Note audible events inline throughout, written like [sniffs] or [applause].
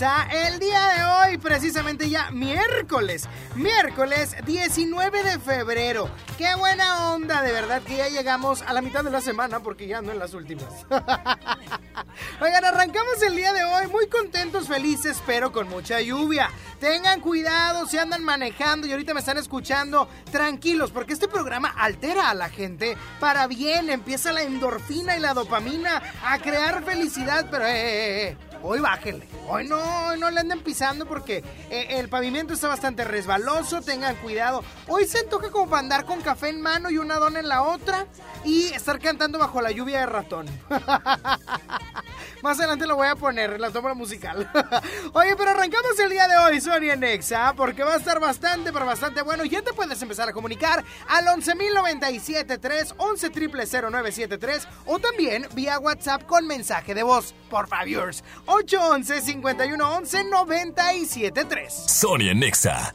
El día de hoy, precisamente ya miércoles, miércoles 19 de febrero. Qué buena onda, de verdad que ya llegamos a la mitad de la semana porque ya no en las últimas. [laughs] Oigan, arrancamos el día de hoy muy contentos, felices, pero con mucha lluvia. Tengan cuidado si andan manejando y ahorita me están escuchando, tranquilos, porque este programa altera a la gente para bien. Empieza la endorfina y la dopamina a crear felicidad, pero eh, eh, eh, hoy bájenle. Hoy no, hoy no le anden pisando porque eh, el pavimento está bastante resbaloso. Tengan cuidado. Hoy se antoja como para andar con café en mano y una dona en la otra y estar cantando bajo la lluvia de ratón. [laughs] Más adelante lo voy a poner, la toma musical. [laughs] Oye, pero arrancamos el día de hoy, Sony en Nexa, porque va a estar bastante, pero bastante bueno. Ya te puedes empezar a comunicar al 11.097.3, 11.000.973 o también vía WhatsApp con mensaje de voz, por favor. 811-5111-973. Sony en Exa.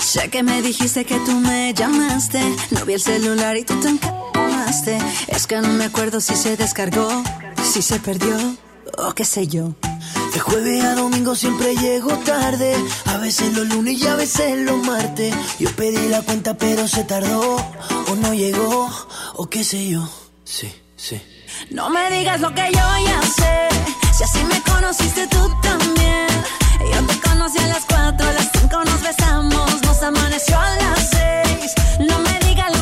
Sé que me dijiste que tú me llamaste. No vi el celular y tú te encamaste. Es que no me acuerdo si se descargó, si se perdió o qué sé yo. De jueves a domingo siempre llego tarde. A veces los lunes y a veces los martes. Yo pedí la cuenta pero se tardó. O no llegó, o qué sé yo. Sí, sí. No me digas lo que yo ya sé. Si así me conociste tú también. Yo te conocí a las cuatro, a las cinco nos besamos, nos amaneció a las seis. No me digas lo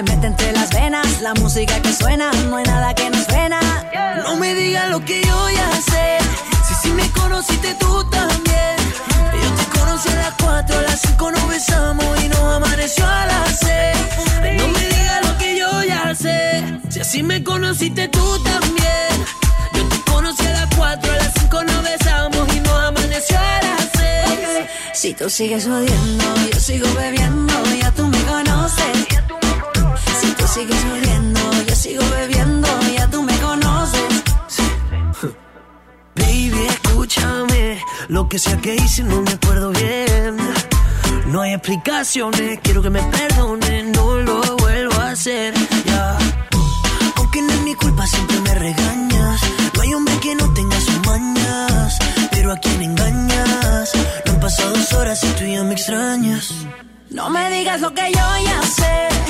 Se mete entre las venas la música que suena, no hay nada que nos frena. No me digas lo que yo ya sé. Si sí me conociste tú también. Yo te conocí a las 4, a las 5 nos besamos y nos amaneció a las 6. No me digas lo que yo ya sé. Si así me conociste tú también. Yo te conocí a las 4, a las 5 nos besamos y nos amaneció a las 6. Si tú sigues odiando, yo sigo bebiendo, ya tú me conoces. Si tú sigues odiando, yo sigo bebiendo, ya tú me conoces. Baby, escúchame. Lo que sea que hice no me acuerdo bien. No hay explicaciones, quiero que me perdones, no lo vuelvo a hacer. Ya. Aunque no es mi culpa, siempre me regañas. No hay hombre que no tenga sus mañas. Pero a quien engañas. No han pasado dos horas y tú ya me extrañas. No me digas lo que yo ya sé.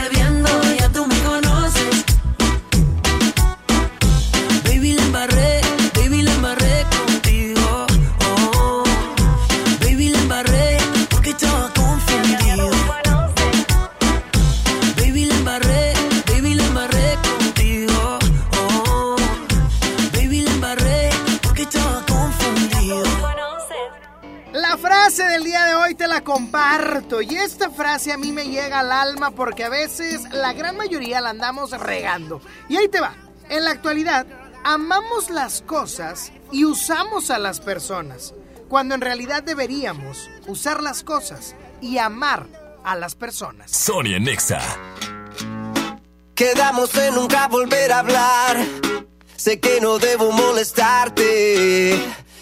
la comparto y esta frase a mí me llega al alma porque a veces la gran mayoría la andamos regando. Y ahí te va. En la actualidad, amamos las cosas y usamos a las personas, cuando en realidad deberíamos usar las cosas y amar a las personas. Sonia Nexa. Quedamos en nunca volver a hablar. Sé que no debo molestarte.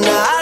Tú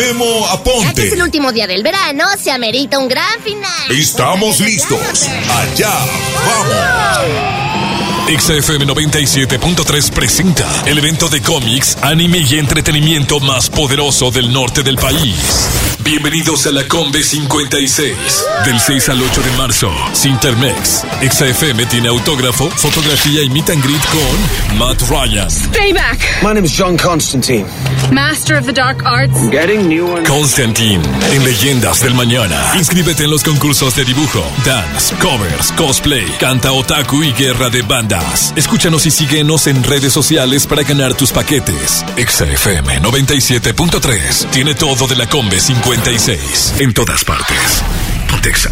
Memo Ya que es Aponte. el último día del verano, se amerita un gran final. Estamos listos. Allá vamos. XFM 97.3 presenta el evento de cómics, anime y entretenimiento más poderoso del norte del país. Bienvenidos a la Combe 56. Del 6 al 8 de marzo, Sintermex. XFM tiene autógrafo, fotografía y meet and greet con Matt Ryan, Playback. My name is John Constantine. Master of the Dark Arts. Getting new one. Constantine en Leyendas del Mañana. Inscríbete en los concursos de dibujo, dance, covers, cosplay, canta otaku y guerra de bandas. Escúchanos y síguenos en redes sociales para ganar tus paquetes. XFM 97.3 tiene todo de la Combe 56 en todas partes. Pontexa.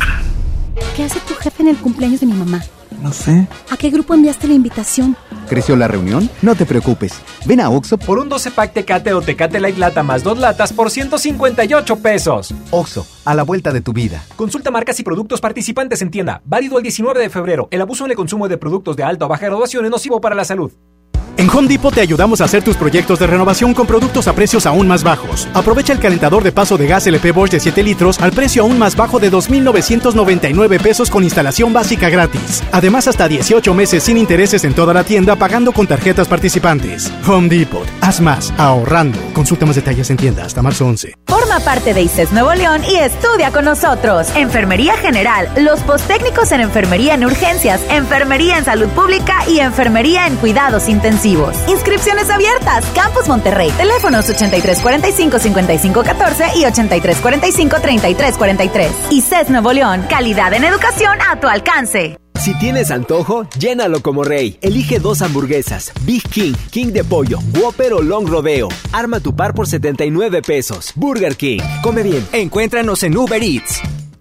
¿Qué hace tu jefe en el cumpleaños de mi mamá? No sé. ¿A qué grupo enviaste la invitación? ¿Creció la reunión? No te preocupes. Ven a Oxo Por un 12 pack Tecate o Tecate Light Lata más dos latas por 158 pesos. Oxo, a la vuelta de tu vida. Consulta marcas y productos participantes en tienda. Válido el 19 de febrero. El abuso en el consumo de productos de alta o baja graduación es nocivo para la salud. En Home Depot te ayudamos a hacer tus proyectos de renovación con productos a precios aún más bajos. Aprovecha el calentador de paso de gas LP Bosch de 7 litros al precio aún más bajo de 2.999 pesos con instalación básica gratis. Además, hasta 18 meses sin intereses en toda la tienda pagando con tarjetas participantes. Home Depot. Haz más, ahorrando. Consulta más detalles en tienda hasta marzo 11. Forma parte de ICES Nuevo León y estudia con nosotros. Enfermería General, los posttécnicos en Enfermería en Urgencias, Enfermería en Salud Pública y Enfermería en Cuidados Intensivos. Inscripciones abiertas. Campus Monterrey. Teléfonos 8345-5514 y 8345-3343. ICES Nuevo León. Calidad en educación a tu alcance. Si tienes antojo, llénalo como rey. Elige dos hamburguesas, Big King, King de pollo, Whopper o Long Rodeo. Arma tu par por 79 pesos. Burger King. Come bien. Encuéntranos en Uber Eats.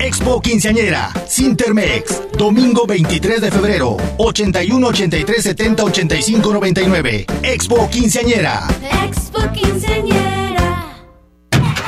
Expo Quinceañera, Sintermex, domingo 23 de febrero, 81 83 70 85 99. Expo Quinceañera. Expo Quinceañera.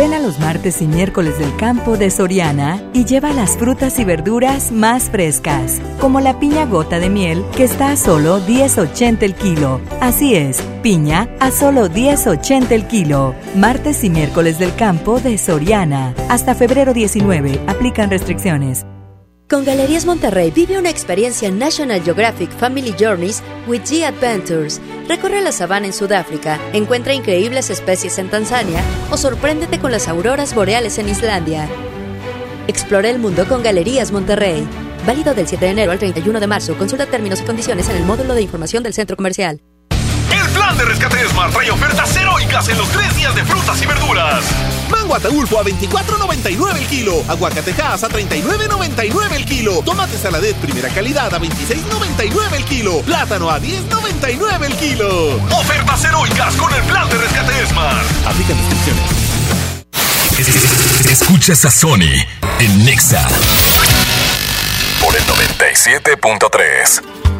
Ven a los martes y miércoles del campo de Soriana y lleva las frutas y verduras más frescas, como la piña gota de miel que está a solo 10.80 el kilo. Así es, piña a solo 10.80 el kilo. Martes y miércoles del campo de Soriana. Hasta febrero 19. Aplican restricciones. Con Galerías Monterrey vive una experiencia National Geographic Family Journeys with G Adventures. Recorre la sabana en Sudáfrica, encuentra increíbles especies en Tanzania o sorpréndete con las auroras boreales en Islandia. Explora el mundo con Galerías Monterrey. Válido del 7 de enero al 31 de marzo. Consulta términos y condiciones en el módulo de información del centro comercial. El plan de rescate Smart trae ofertas heroicas en los tres días de frutas y verduras. Mango Ataulfo a 24.99 el kilo. Aguacatejas a 39.99 el kilo. Tomate saladet primera calidad a 26.99 el kilo. Plátano a 10.99 el kilo. Ofertas heroicas con el plan de rescate Smart. Aplican descripciones. Escuchas a Sony en Nexa por el 97.3.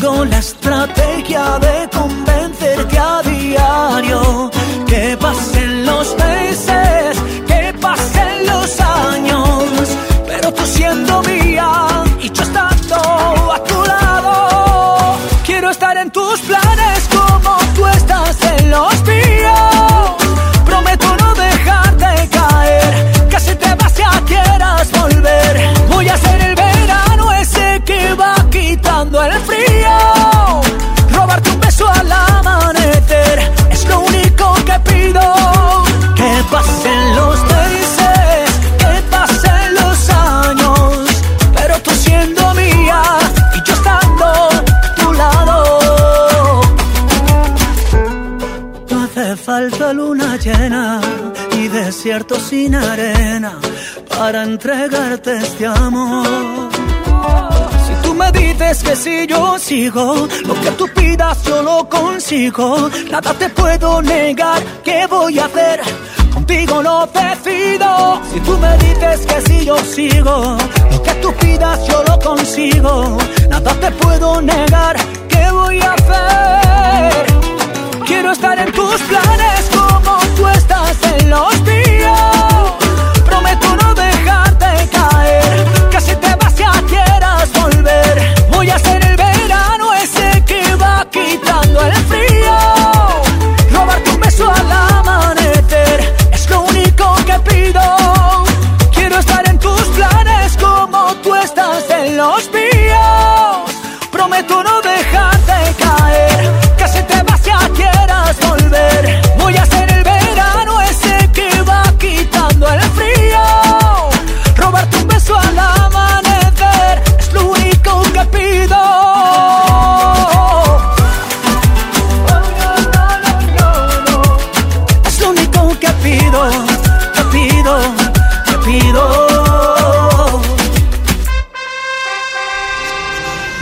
Tengo la estrategia de convencerte a diario. Que pasen los meses, que pasen los años. Pero tú siendo mía y yo estando luna llena y desierto sin arena para entregarte este amor. Si tú me dices que si yo sigo, lo que tú pidas yo lo consigo. Nada te puedo negar, ¿qué voy a hacer? Contigo lo decido. Si tú me dices que si yo sigo, lo que tú pidas yo lo consigo. Nada te puedo negar, ¿qué voy a hacer? Quiero estar en tus planes como tú estás en los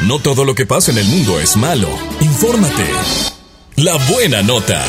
No todo lo que pasa en el mundo es malo. Infórmate. La buena nota.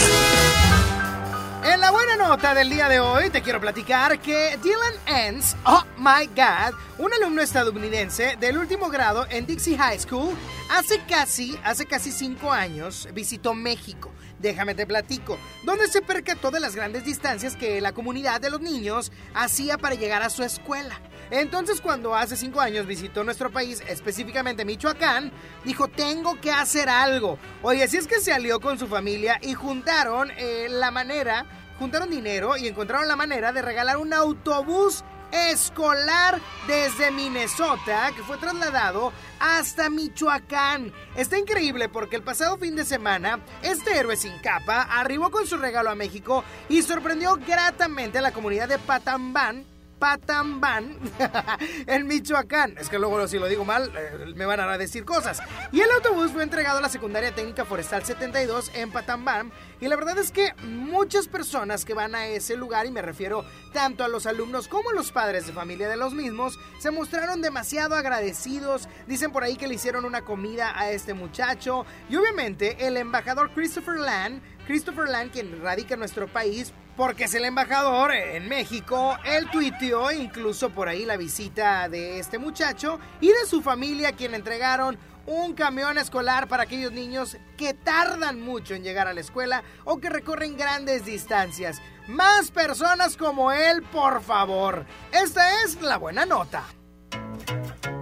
En la buena nota del día de hoy te quiero platicar que Dylan Enns, oh my god, un alumno estadounidense del último grado en Dixie High School, hace casi, hace casi cinco años visitó México. Déjame te platico, donde se percató de las grandes distancias que la comunidad de los niños hacía para llegar a su escuela. Entonces cuando hace cinco años visitó nuestro país, específicamente Michoacán, dijo, tengo que hacer algo. Oye, así es que se alió con su familia y juntaron eh, la manera, juntaron dinero y encontraron la manera de regalar un autobús escolar desde Minnesota que fue trasladado hasta Michoacán. Está increíble porque el pasado fin de semana este héroe sin capa arribó con su regalo a México y sorprendió gratamente a la comunidad de Patambán Patambán [laughs] en Michoacán. Es que luego si lo digo mal eh, me van a decir cosas. Y el autobús fue entregado a la Secundaria Técnica Forestal 72 en Patambán. Y la verdad es que muchas personas que van a ese lugar, y me refiero tanto a los alumnos como a los padres de familia de los mismos, se mostraron demasiado agradecidos. Dicen por ahí que le hicieron una comida a este muchacho. Y obviamente el embajador Christopher Land, Christopher Land, quien radica en nuestro país, porque es el embajador en México. Él tuiteó incluso por ahí la visita de este muchacho y de su familia, quien entregaron un camión escolar para aquellos niños que tardan mucho en llegar a la escuela o que recorren grandes distancias. Más personas como él, por favor. Esta es la buena nota.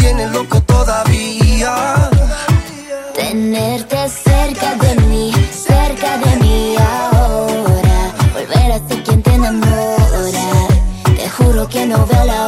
tiene loco todavía. Tenerte cerca de mí, cerca de mí ahora. Volver a ser quien te enamora. Te juro que no veo la hora.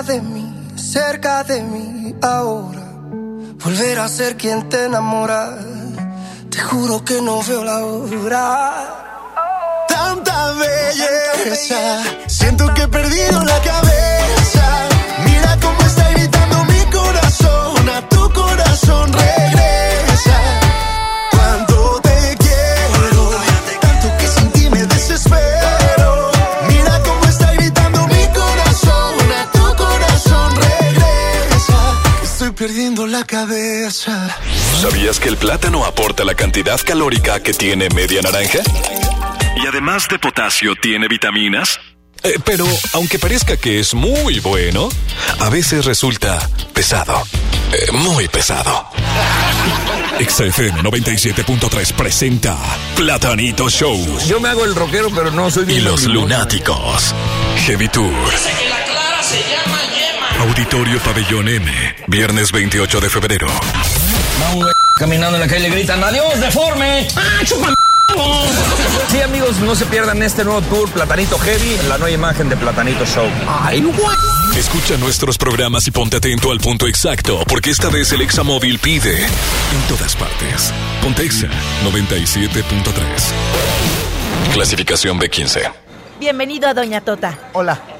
cerca de mí, cerca de mí ahora. Volver a ser quien te enamora. Te juro que no veo la hora. Tanta belleza, siento que he perdido la cabeza. Mira cómo está gritando mi corazón, a tu corazón regresa. La cabeza. ¿Sabías que el plátano aporta la cantidad calórica que tiene media naranja? Y además de potasio, tiene vitaminas. Eh, pero aunque parezca que es muy bueno, a veces resulta pesado. Eh, muy pesado. XFM 97.3 presenta Platanito Show. Yo me hago el rockero, pero no soy Y los lunáticos. Heavy Tour. Auditorio Pabellón M. Viernes 28 de febrero. Va un güey caminando en la calle le gritan, adiós, deforme. ¡Ah, chupa! Sí, amigos, no se pierdan este nuevo tour Platanito Heavy, la nueva imagen de Platanito Show. Ay, Escucha nuestros programas y ponte atento al punto exacto, porque esta vez el Examóvil pide en todas partes. Pontexa 97.3. Clasificación B15. Bienvenido a Doña Tota. Hola.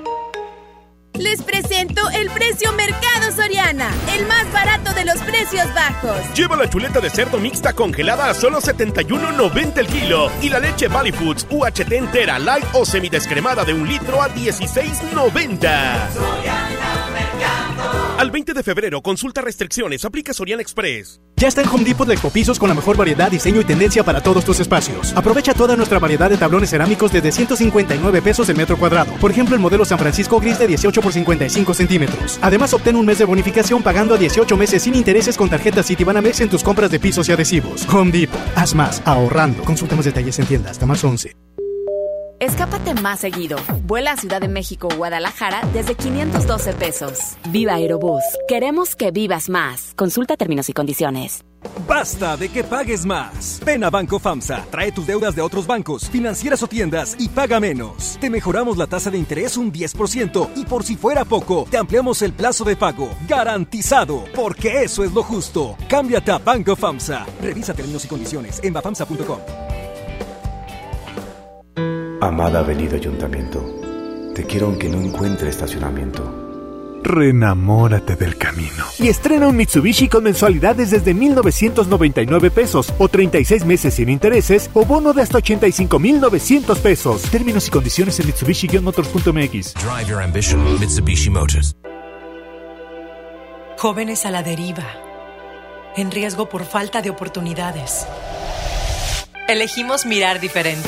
Les presento el precio Mercado Soriana, el más barato de los precios bajos. Lleva la chuleta de cerdo mixta congelada a solo 71.90 el kilo y la leche Valley Foods UHT entera light o semidescremada de un litro a 16.90. Al 20 de febrero, consulta restricciones, aplica Soriana Express. Ya está en Home Depot de Ecopisos con la mejor variedad, diseño y tendencia para todos tus espacios. Aprovecha toda nuestra variedad de tablones cerámicos desde 159 pesos el metro cuadrado. Por ejemplo, el modelo San Francisco Gris de 18 por 55 centímetros. Además, obtén un mes de bonificación pagando a 18 meses sin intereses con tarjetas Citibanamex en tus compras de pisos y adhesivos. Home Depot. Haz más, ahorrando. Consulta más detalles en tienda hasta más 11. Escápate más seguido. Vuela a Ciudad de México o Guadalajara desde 512 pesos. Viva Aerobús. Queremos que vivas más. Consulta términos y condiciones. Basta de que pagues más. Ven a Banco FAMSA, trae tus deudas de otros bancos, financieras o tiendas y paga menos. Te mejoramos la tasa de interés un 10% y por si fuera poco, te ampliamos el plazo de pago. Garantizado, porque eso es lo justo. Cámbiate a Banco FAMSA. Revisa términos y condiciones en bafamsa.com. Amada Avenida Ayuntamiento, te quiero aunque no encuentre estacionamiento. Renamórate del camino. Y estrena un Mitsubishi con mensualidades desde 1999 pesos o 36 meses sin intereses o bono de hasta 85,900 pesos. Términos y condiciones en Mitsubishi-motors.mx. Drive your ambition, Mitsubishi Motors. Jóvenes a la deriva. En riesgo por falta de oportunidades. Elegimos mirar diferente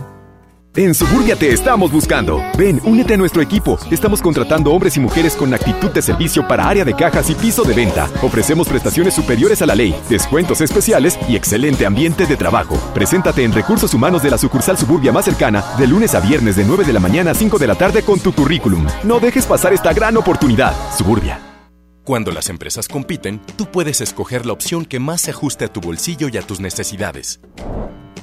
En Suburbia te estamos buscando. Ven, únete a nuestro equipo. Estamos contratando hombres y mujeres con actitud de servicio para área de cajas y piso de venta. Ofrecemos prestaciones superiores a la ley, descuentos especiales y excelente ambiente de trabajo. Preséntate en Recursos Humanos de la sucursal Suburbia más cercana de lunes a viernes de 9 de la mañana a 5 de la tarde con tu currículum. No dejes pasar esta gran oportunidad. Suburbia. Cuando las empresas compiten, tú puedes escoger la opción que más se ajuste a tu bolsillo y a tus necesidades.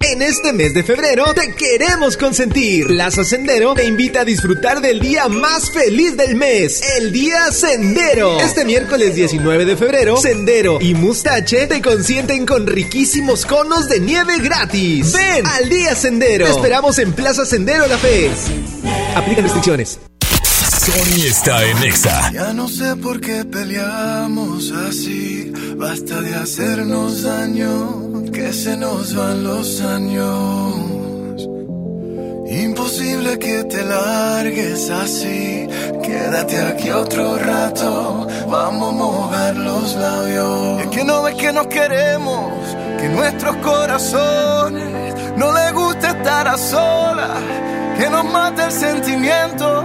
En este mes de febrero te queremos consentir. Plaza Sendero te invita a disfrutar del día más feliz del mes, el Día Sendero. Este miércoles 19 de febrero, Sendero y Mustache te consienten con riquísimos conos de nieve gratis. Ven al Día Sendero. Te esperamos en Plaza Sendero La Fe. Aplican restricciones. Sony está en Exa. Ya no sé por qué peleamos así. Basta de hacernos daño, que se nos van los años. Imposible que te largues así. Quédate aquí otro rato. Vamos a mojar los labios. Es que no ves que nos queremos, que nuestros corazones no les gusta estar a solas, que nos mata el sentimiento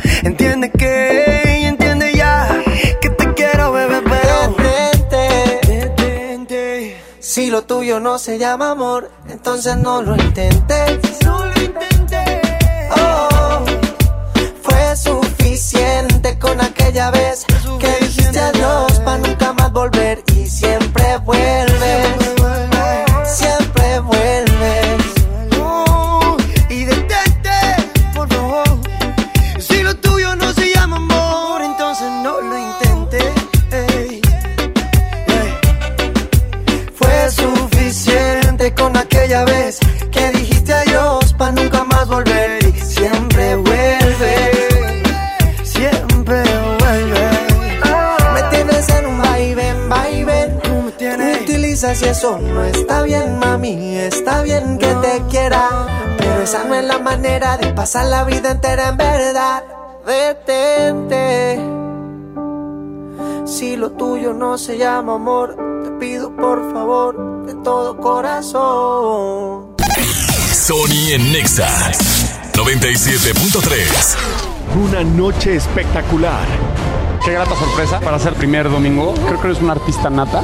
No se llama amor, entonces no lo intentes. No lo intentes. Oh, fue suficiente con aquella vez eso no está bien, mami. Está bien que te quiera, pero esa no es la manera de pasar la vida entera en verdad. Detente. Si lo tuyo no se llama amor, te pido por favor de todo corazón. Sony en Nexa 97.3. Una noche espectacular. Qué grata sorpresa para ser primer domingo. Creo que eres un artista nata.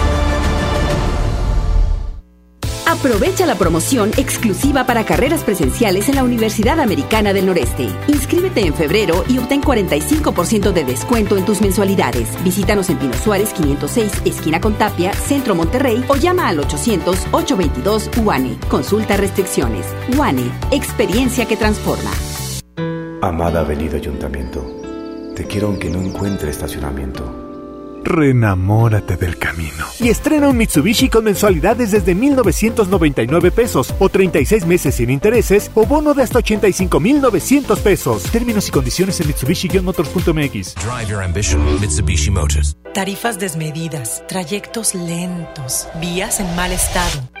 Aprovecha la promoción exclusiva para carreras presenciales en la Universidad Americana del Noreste. Inscríbete en febrero y obtén 45% de descuento en tus mensualidades. Visítanos en Pino Suárez 506, esquina con Tapia, Centro Monterrey o llama al 800-822 UANE. Consulta restricciones. UANE, experiencia que transforma. Amada Avenida Ayuntamiento, te quiero aunque no encuentre estacionamiento. Renamórate del camino. Y estrena un Mitsubishi con mensualidades desde 1999 pesos o 36 meses sin intereses o bono de hasta 85,900 pesos. Términos y condiciones en Mitsubishi-motors.mx. Drive your ambition, Mitsubishi Motors. Tarifas desmedidas, trayectos lentos, vías en mal estado.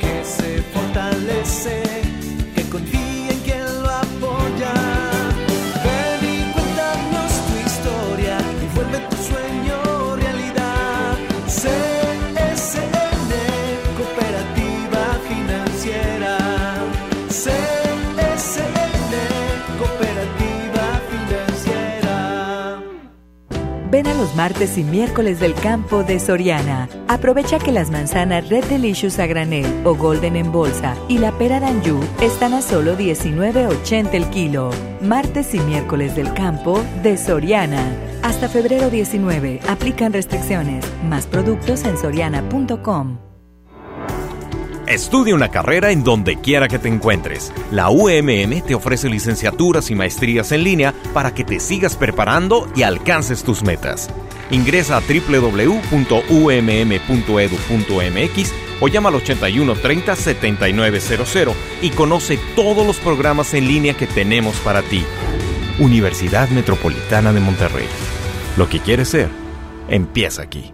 Ven a los martes y miércoles del campo de Soriana. Aprovecha que las manzanas Red Delicious a granel o Golden en bolsa y la pera Danju están a solo 19.80 el kilo. Martes y miércoles del campo de Soriana. Hasta febrero 19. Aplican restricciones. Más productos en soriana.com. Estudia una carrera en donde quiera que te encuentres. La UMM te ofrece licenciaturas y maestrías en línea para que te sigas preparando y alcances tus metas. Ingresa a www.umm.edu.mx o llama al 81 30 7900 y conoce todos los programas en línea que tenemos para ti. Universidad Metropolitana de Monterrey. Lo que quieres ser, empieza aquí.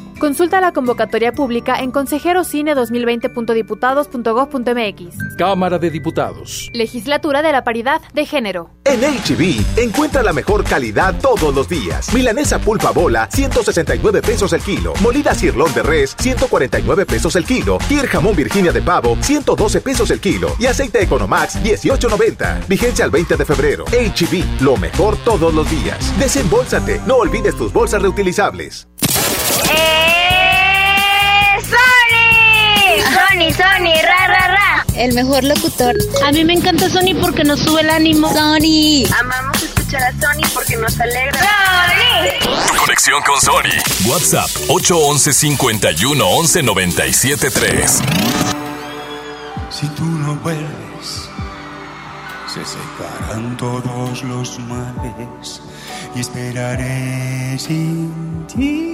Consulta la convocatoria pública en consejerocine2020.diputados.gov.mx. Cámara de Diputados. Legislatura de la Paridad de Género. En HB, encuentra la mejor calidad todos los días. Milanesa pulpa bola, 169 pesos el kilo. Molida cirlón de res, 149 pesos el kilo. Kier jamón Virginia de pavo, 112 pesos el kilo. Y aceite Economax, 18.90. Vigencia al 20 de febrero. HB, lo mejor todos los días. Desembolsate, no olvides tus bolsas reutilizables. ¡Sony! Sony, Sony, ra, ra, ra. El mejor locutor. A mí me encanta Sony porque nos sube el ánimo. Sony. Amamos escuchar a Sony porque nos alegra. ¡Sony! Conexión con Sony. WhatsApp 811 51 11 97 3. Si tú no vuelves, se secarán todos los males y esperaré sin ti,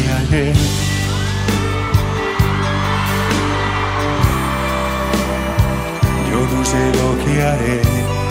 Yo no sé lo que haré.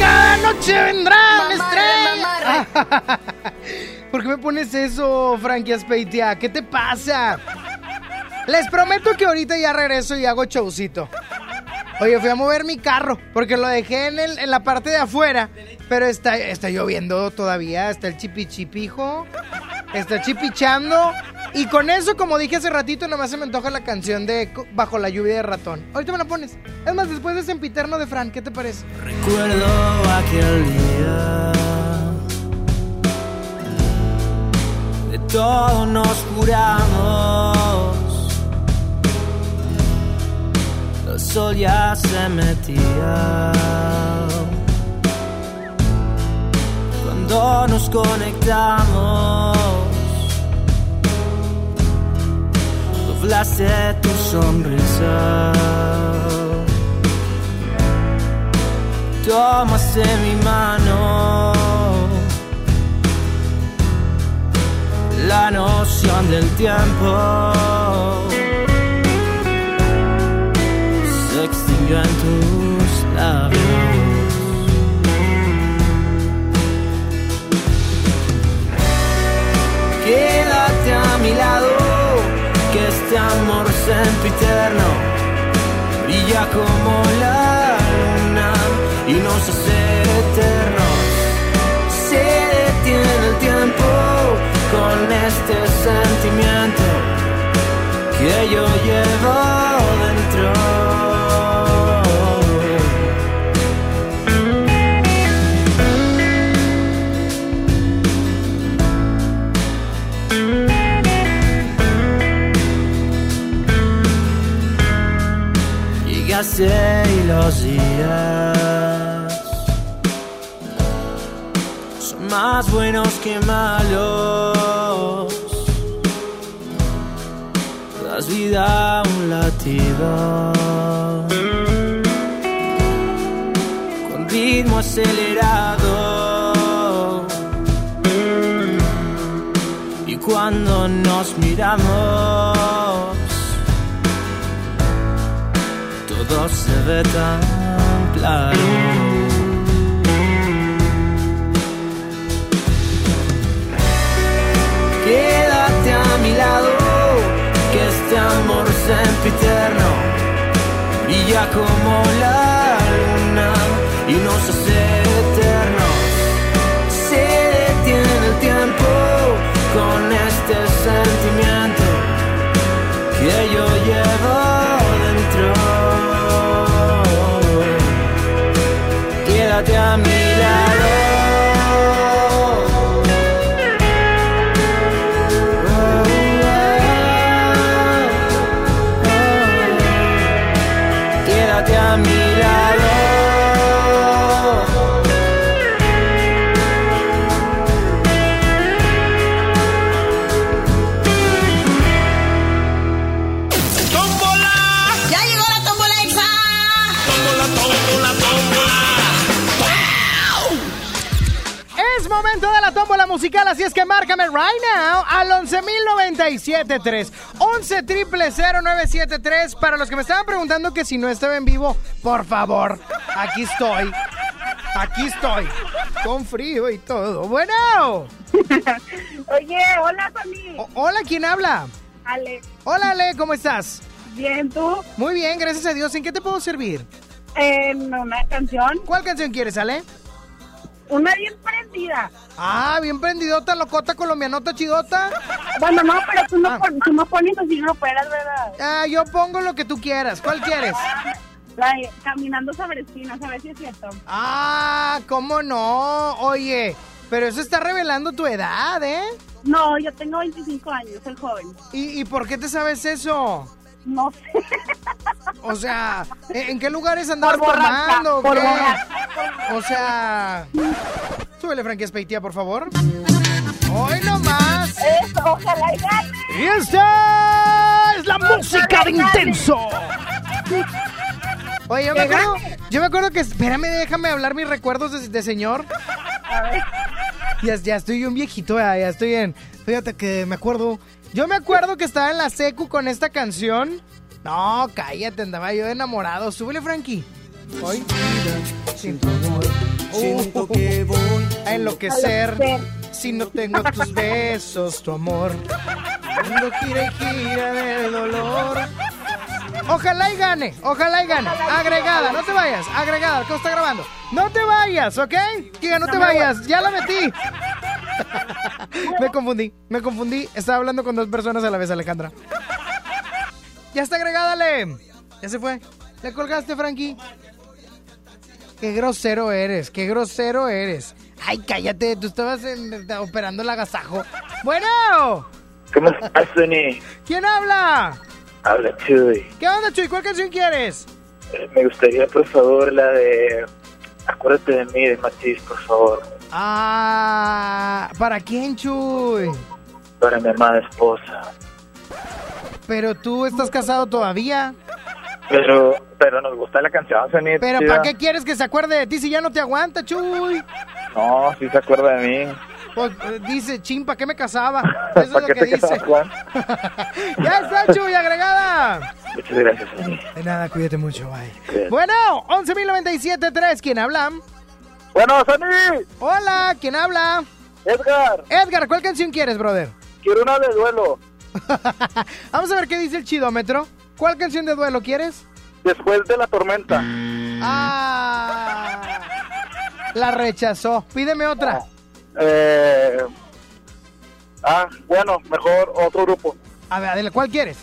Cada noche vendrá una estrella. [laughs] ¿Por qué me pones eso, Frankie Aspeitia? ¿Qué te pasa? Les prometo que ahorita ya regreso y hago showcito. Oye, fui a mover mi carro porque lo dejé en, el- en la parte de afuera. Pero está, está lloviendo todavía. Está el chipichipijo. Está chipichando. Y con eso, como dije hace ratito, nomás se me antoja la canción de Bajo la lluvia de ratón. Ahorita me la pones. Es más, después de Sempiterno de Fran, ¿qué te parece? Recuerdo aquel día De todo nos juramos El sol ya se metía Cuando nos conectamos Doblaste tu sonrisa tomaste mi mano. La noción del tiempo se extinguió en tus labios. Quédate a mi lado, amor sempiterno brilla como la luna y nos hace eternos. Se detiene el tiempo con este sentimiento que yo llevo Llegaste y los días son más buenos que malos. Das vida a un latido con ritmo acelerado. Y cuando nos miramos, se ve tan claro. Quédate a mi lado, que este amor sempiterno brilla como la luna y nos hace eternos. Se detiene el tiempo con este sentimiento que yo llevo Quédate a musical, así es que márcame right now al 11.097.3. 11 triple 0973. Para los que me estaban preguntando que si no estaba en vivo, por favor, aquí estoy. Aquí estoy. Con frío y todo. Bueno. [laughs] Oye, hola, Tony. hola, ¿quién habla? Ale. Hola, Ale, ¿cómo estás? Bien, ¿tú? Muy bien, gracias a Dios. ¿En qué te puedo servir? En una canción. ¿Cuál canción quieres, Ale? Una bien prendida. Ah, bien prendidota, locota, colombianota, chidota. Bueno, no, pero tú no, pon- tú no pones así, no puedes, ¿verdad? Ah, yo pongo lo que tú quieras. ¿Cuál quieres? La de Caminando sobre espinas, a ver si es cierto. Ah, ¿cómo no? Oye, pero eso está revelando tu edad, ¿eh? No, yo tengo 25 años, soy joven. ¿Y, y por qué te sabes eso? No sé. O sea, ¿en qué lugares andabas Por tomando? o por sea, súbele Frankie Speitia, por favor. Hoy nomás. Eso, ojalá y gane. Y esta es la música de intenso. Oye, yo me acuerdo, yo me acuerdo que, espérame, déjame hablar mis recuerdos de, de señor. A ver. Ya, ya estoy un viejito, ya, ya estoy en. Fíjate que me acuerdo. Yo me acuerdo que estaba en la secu con esta canción. No, cállate, andaba yo enamorado. Súbele, Frankie. Hoy. Sin tu amor. Siento que voy a enloquecer. Si no tengo tus besos, tu amor. Cuando gira y gira de dolor. Ojalá y gane, ojalá y gane. Agregada, no te vayas. Agregada, ¿cómo está grabando? No te vayas, ¿ok? Kika, no te vayas. Ya la metí. Me confundí, me confundí. Estaba hablando con dos personas a la vez, Alejandra. Ya está agregada, Le. Ya se fue. ¿Le colgaste, Frankie? Qué grosero eres, qué grosero eres. Ay, cállate, tú estabas en- operando el agasajo. Bueno, ¿Cómo estás, Tony? ¿quién habla? Habla Chuy. ¿Qué onda, Chuy? ¿Cuál canción quieres? Eh, me gustaría, por favor, la de... Acuérdate de mí, de Matiz, por favor. Ah, ¿para quién, Chuy? Para mi amada esposa. Pero tú estás casado todavía. Pero, pero nos gusta la canción, Tony. Pero. ¿para qué quieres que se acuerde de ti si ya no te aguanta, Chuy? No, sí se acuerda de mí. Pues eh, dice, chin, ¿para qué me casaba? [laughs] Eso es ¿Para lo que dice. Juan? [laughs] ya está, Chuy, agregada. Muchas gracias, Tony. De nada, cuídate mucho, bye. Bueno, 11.097.3, ¿quién habla? Bueno. Hola, ¿quién habla? Edgar. Edgar, ¿cuál canción quieres, brother? Quiero una de duelo. [laughs] Vamos a ver qué dice el chidómetro. ¿Cuál canción de duelo quieres? Después de la tormenta. Ah, la rechazó. Pídeme otra. Eh... Ah, bueno, mejor otro grupo. A ver, Adela, ¿cuál quieres?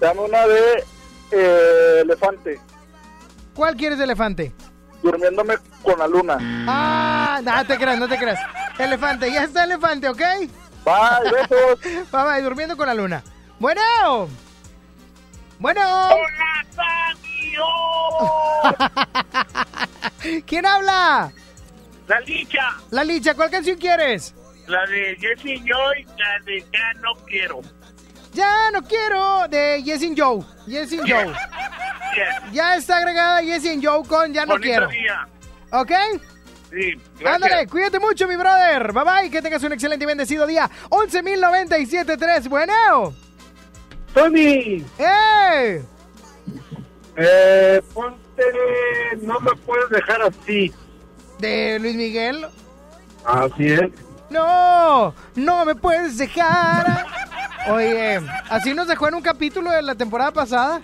Dame una de eh, Elefante. ¿Cuál quieres de elefante? Durmiéndome con la luna. Ah, no te creas, no te creas. Elefante, ya está elefante, ¿ok? Bye, besos. [laughs] Bye, bye, durmiendo con la luna. Bueno. Bueno. [laughs] ¿Quién habla? La licha, La Licha, ¿cuál canción quieres? la de Jesse Joy, la de Ya no quiero. Ya no quiero de Yes and Joe. Yes and Joe. [laughs] Ya está agregada Yes and Joe con Ya no Bonito quiero. día. ¿Ok? Sí. Ándale, cuídate mucho, mi brother. Bye bye, que tengas un excelente y bendecido día. 11.097.3, bueno. Tony. ¡Eh! Eh, ponte. No me puedes dejar así. ¿De Luis Miguel? Así es. No, no me puedes dejar. Oye, así nos dejó en un capítulo de la temporada pasada.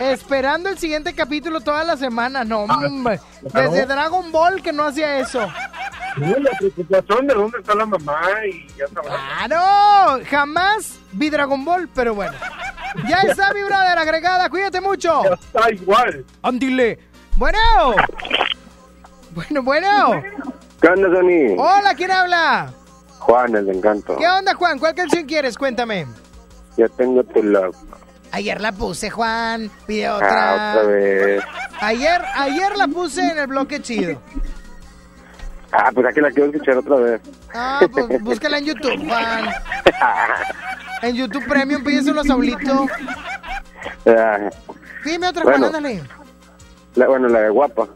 Esperando el siguiente capítulo toda la semana. No, Ah, hombre. Desde Dragon Ball que no hacía eso. La preocupación de dónde está la mamá y ya. ¡Ah! Jamás vi Dragon Ball, pero bueno. Ya está mi brother agregada, cuídate mucho. Ya está igual. Ándile. Bueno. Bueno, bueno. ¿Qué onda, Tony? Hola, ¿quién habla? Juan, el de encanto. ¿Qué onda, Juan? ¿Cuál canción quieres? Cuéntame. Ya tengo tu love. Ayer la puse, Juan. Pide Ah, otra. otra vez. Ayer, ayer la puse en el bloque chido. Ah, pues aquí la quiero escuchar otra vez. Ah, pues búscala en YouTube, Juan. [laughs] En YouTube Premium, pídeselo a Saulito. Ah, Dime otra, Bueno. Juan, ándale. la- bueno, la de guapa.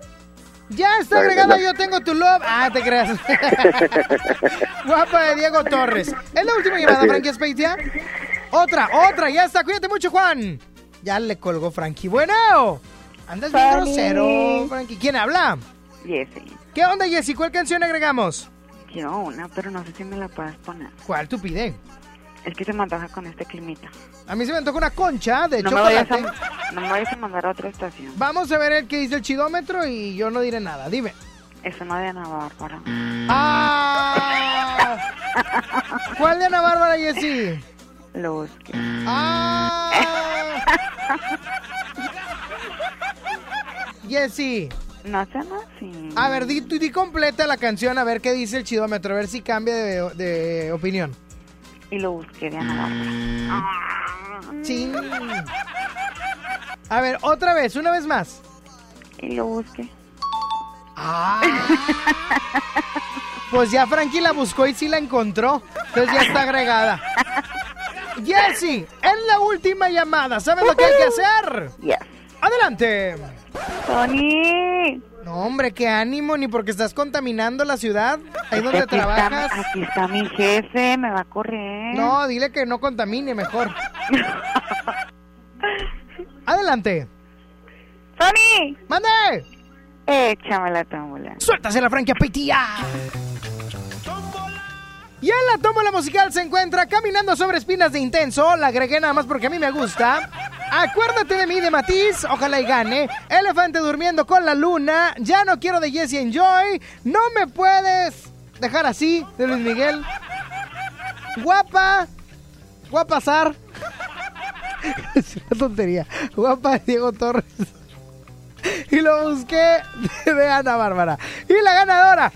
Ya está agregada, yo tengo tu love. Ah, te creas. [laughs] Guapa de Diego Torres. Es la última llamada, Frankie Speitia. Otra, otra, ya está. Cuídate mucho, Juan. Ya le colgó Frankie. Bueno, andas bien grosero, Frankie. ¿Quién habla? Jessy. ¿Qué onda, Jessy? ¿Cuál canción agregamos? Quiero una, pero no sé si me la puedes poner. ¿Cuál tú pide? Es que se me antoja con este climita. A mí se me antoja una concha de No me, vayas chocolate. a, no me vayas a mandar a otra estación. Vamos a ver el que dice el chidómetro y yo no diré nada. Dime. Es una de Ana Bárbara. ¡Ah! ¿Cuál de Ana Bárbara, Jessy? Lo busqué. ¡Ah! Jessy. No sean así. A ver, di, di completa la canción, a ver qué dice el chidómetro, a ver si cambia de, de opinión. Y lo busqué de Ana Bárbara. Sí. [laughs] A ver, otra vez, una vez más. Y lo busqué. Ah. Pues ya Frankie la buscó y sí la encontró. Entonces ya está agregada. Jessy, es la última llamada. ¿Sabes lo que hay que hacer? Yes. Adelante. Tony. No, hombre, qué ánimo, ni porque estás contaminando la ciudad. Ahí donde aquí trabajas. Está, aquí está mi jefe, me va a correr. No, dile que no contamine mejor. [laughs] Adelante. ¡Tony! ¡Mande! Échame la tómbola. ¡Suéltase la franquia Petía! Y en la tómbola musical se encuentra Caminando sobre espinas de intenso. La agregué nada más porque a mí me gusta. Acuérdate de mí de Matiz, ojalá y gane. Elefante durmiendo con la luna. Ya no quiero de Jesse Enjoy. No me puedes dejar así, de Luis Miguel. Guapa. Guapasar. [laughs] es una tontería. Guapa Diego Torres. Y lo busqué de Ana Bárbara. Y la ganadora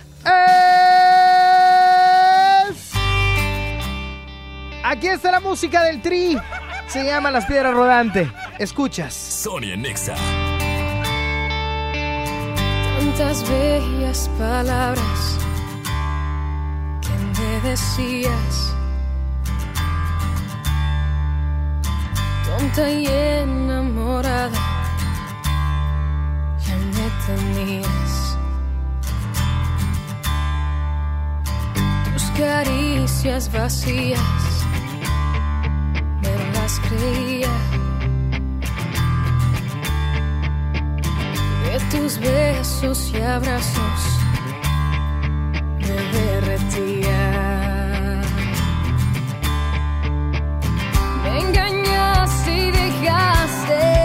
es. Aquí está la música del tri. Se llama Las Piedras Rodante. Escuchas. Sonia Nexa. Tantas bellas palabras que me decías. Tonta y enamorada, ya me tenías. Tus caricias vacías, De tus besos y abrazos me derretía. Me engañaste y dejaste,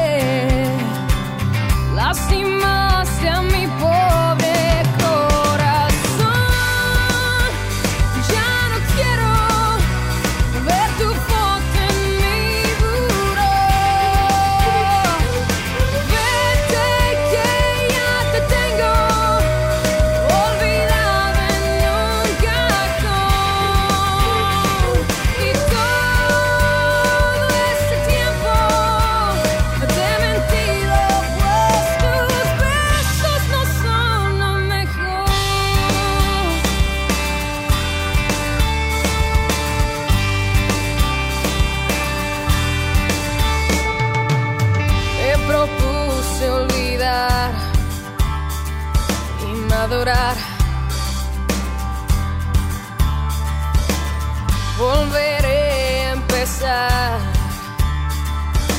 Volveré a empezar,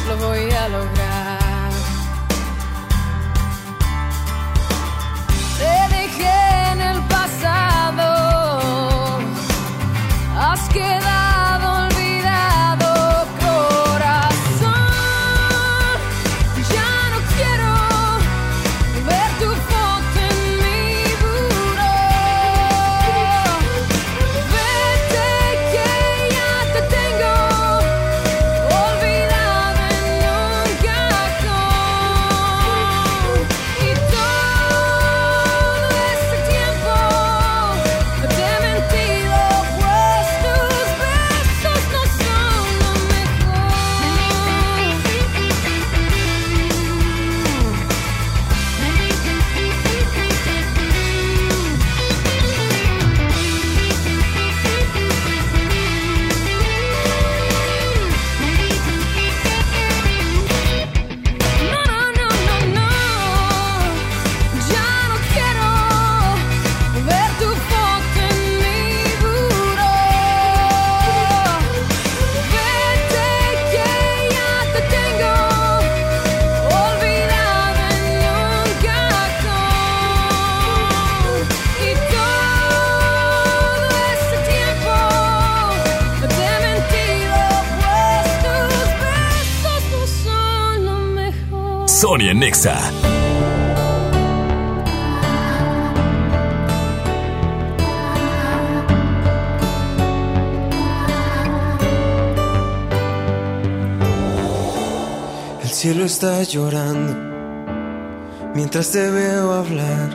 lo voy a lograr. Cielo está llorando mientras te veo hablar.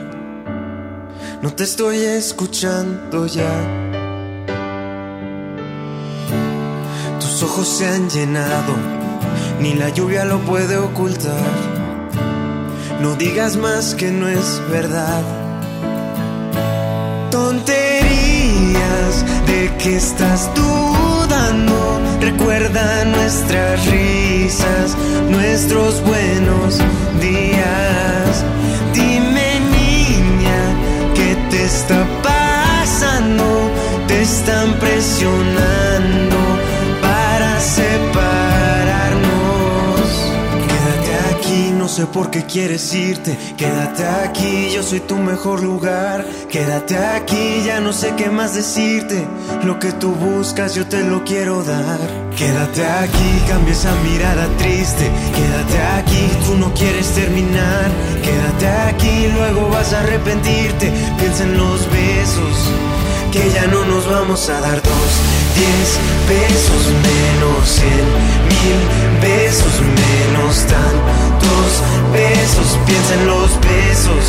No te estoy escuchando ya. Tus ojos se han llenado, ni la lluvia lo puede ocultar. No digas más que no es verdad. Tonterías de que estás dudando. Recuerda nuestras risas, nuestros buenos días. Dime niña, ¿qué te está pasando? Te están presionando para separarnos. Quédate aquí, no sé por qué quieres irte. Quédate aquí, yo soy tu mejor lugar. Quédate aquí, ya no sé qué más decirte. Lo que tú buscas, yo te lo quiero dar. Quédate aquí, cambia esa mirada triste. Quédate aquí, tú no quieres terminar. Quédate aquí, luego vas a arrepentirte. Piensa en los besos que ya no nos vamos a dar dos, diez besos menos, cien mil besos menos tantos besos. Piensa en los besos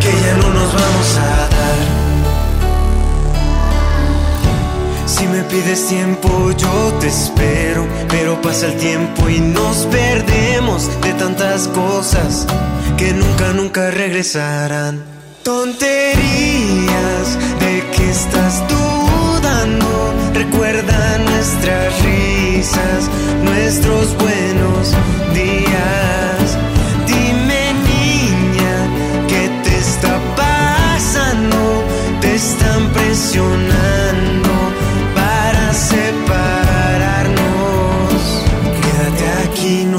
que ya no nos vamos a dar. Si me pides tiempo, yo te espero. Pero pasa el tiempo y nos perdemos de tantas cosas que nunca, nunca regresarán. Tonterías de que estás dudando. Recuerda nuestras risas, nuestros buenos días. Dime, niña, ¿qué te está pasando? Te están presionando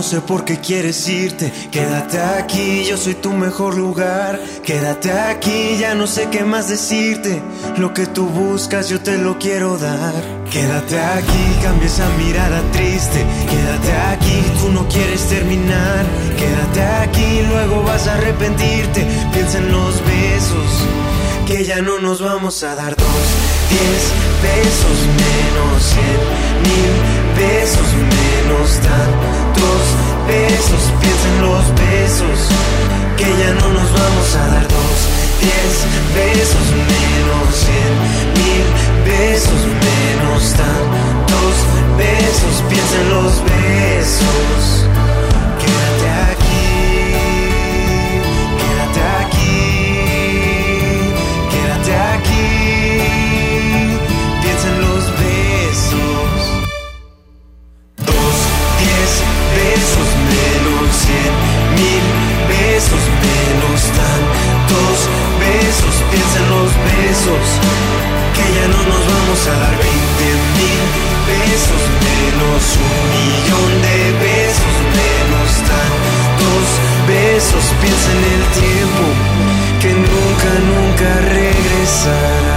sé por qué quieres irte. Quédate aquí, yo soy tu mejor lugar. Quédate aquí, ya no sé qué más decirte. Lo que tú buscas, yo te lo quiero dar. Quédate aquí, cambia esa mirada triste. Quédate aquí, tú no quieres terminar. Quédate aquí, luego vas a arrepentirte. Piensa en los besos que ya no nos vamos a dar dos, diez besos menos, cien mil besos menos tantos besos. Piensa en los besos que ya no nos vamos a dar dos, diez besos menos, cien mil besos menos tantos besos. Piensa en los besos. Besos que ya no nos vamos a dar. Veinte mil besos menos, un millón de besos menos, tantos besos. Piensa en el tiempo que nunca, nunca regresará.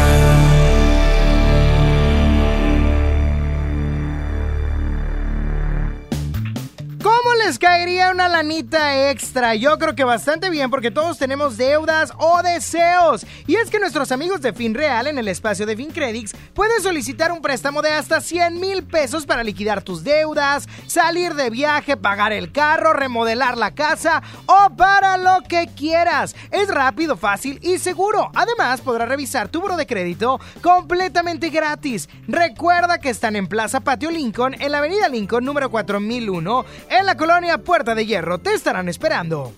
Lanita extra? Yo creo que bastante bien porque todos tenemos deudas o deseos. Y es que nuestros amigos de FinReal en el espacio de FinCredits pueden solicitar un préstamo de hasta 100 mil pesos para liquidar tus deudas, salir de viaje, pagar el carro, remodelar la casa o para lo que quieras. Es rápido, fácil y seguro. Además, podrás revisar tu buro de crédito completamente gratis. Recuerda que están en Plaza Patio Lincoln, en la Avenida Lincoln número 4001, en la colonia Puerta de Hierro. Te estarán esperando.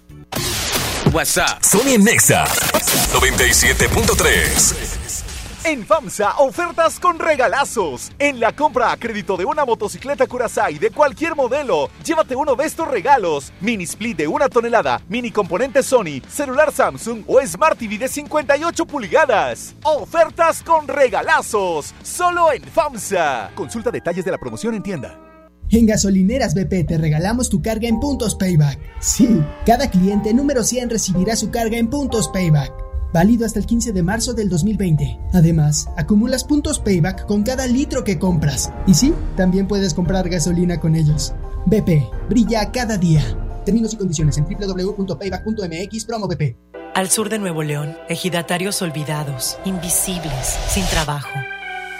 WhatsApp. Sony Nexa 97.3. En FAMSA, ofertas con regalazos. En la compra a crédito de una motocicleta Curaçao de cualquier modelo, llévate uno de estos regalos. Mini split de una tonelada, mini componente Sony, celular Samsung o Smart TV de 58 pulgadas. Ofertas con regalazos. Solo en FAMSA. Consulta detalles de la promoción en tienda. En Gasolineras BP te regalamos tu carga en puntos payback. Sí, cada cliente número 100 recibirá su carga en puntos payback. Válido hasta el 15 de marzo del 2020. Además, acumulas puntos payback con cada litro que compras. Y sí, también puedes comprar gasolina con ellos. BP, brilla cada día. Términos y condiciones en www.payback.mx promo BP. Al sur de Nuevo León, ejidatarios olvidados, invisibles, sin trabajo.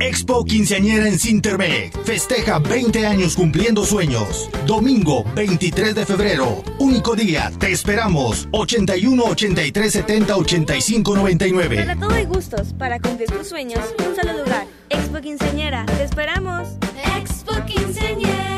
Expo Quinceañera en Cintermec. Festeja 20 años cumpliendo sueños. Domingo 23 de febrero. Único día. Te esperamos. 81 83 70 85 99. Para todo hay gustos. Para cumplir tus sueños, un solo lugar. Expo Quinceañera. Te esperamos. Expo Quinceañera.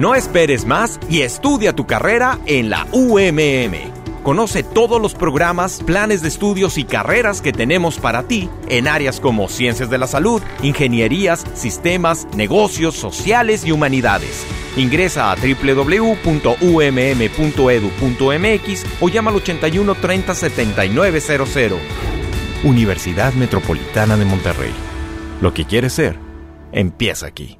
No esperes más y estudia tu carrera en la UMM. Conoce todos los programas, planes de estudios y carreras que tenemos para ti en áreas como ciencias de la salud, ingenierías, sistemas, negocios, sociales y humanidades. Ingresa a www.umm.edu.mx o llama al 81 30 7900. Universidad Metropolitana de Monterrey. Lo que quieres ser, empieza aquí.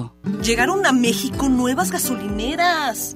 Llegaron a México nuevas gasolineras.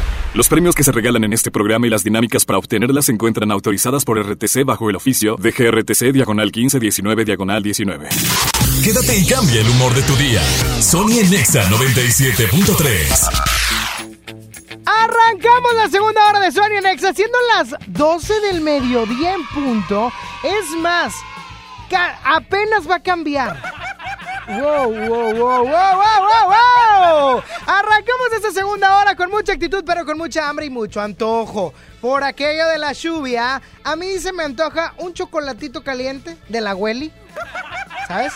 Los premios que se regalan en este programa y las dinámicas para obtenerlas se encuentran autorizadas por RTC bajo el oficio de GRTC Diagonal 1519 Diagonal 19. Quédate y cambia el humor de tu día. Sony en Nexa 97.3. Arrancamos la segunda hora de Sony Nexa, siendo las 12 del mediodía en punto. Es más, apenas va a cambiar. Wow, wow, wow, wow, wow, wow. Arrancamos esta segunda hora con mucha actitud, pero con mucha hambre y mucho antojo. Por aquello de la lluvia, a mí se me antoja un chocolatito caliente de la Welly. ¿Sabes?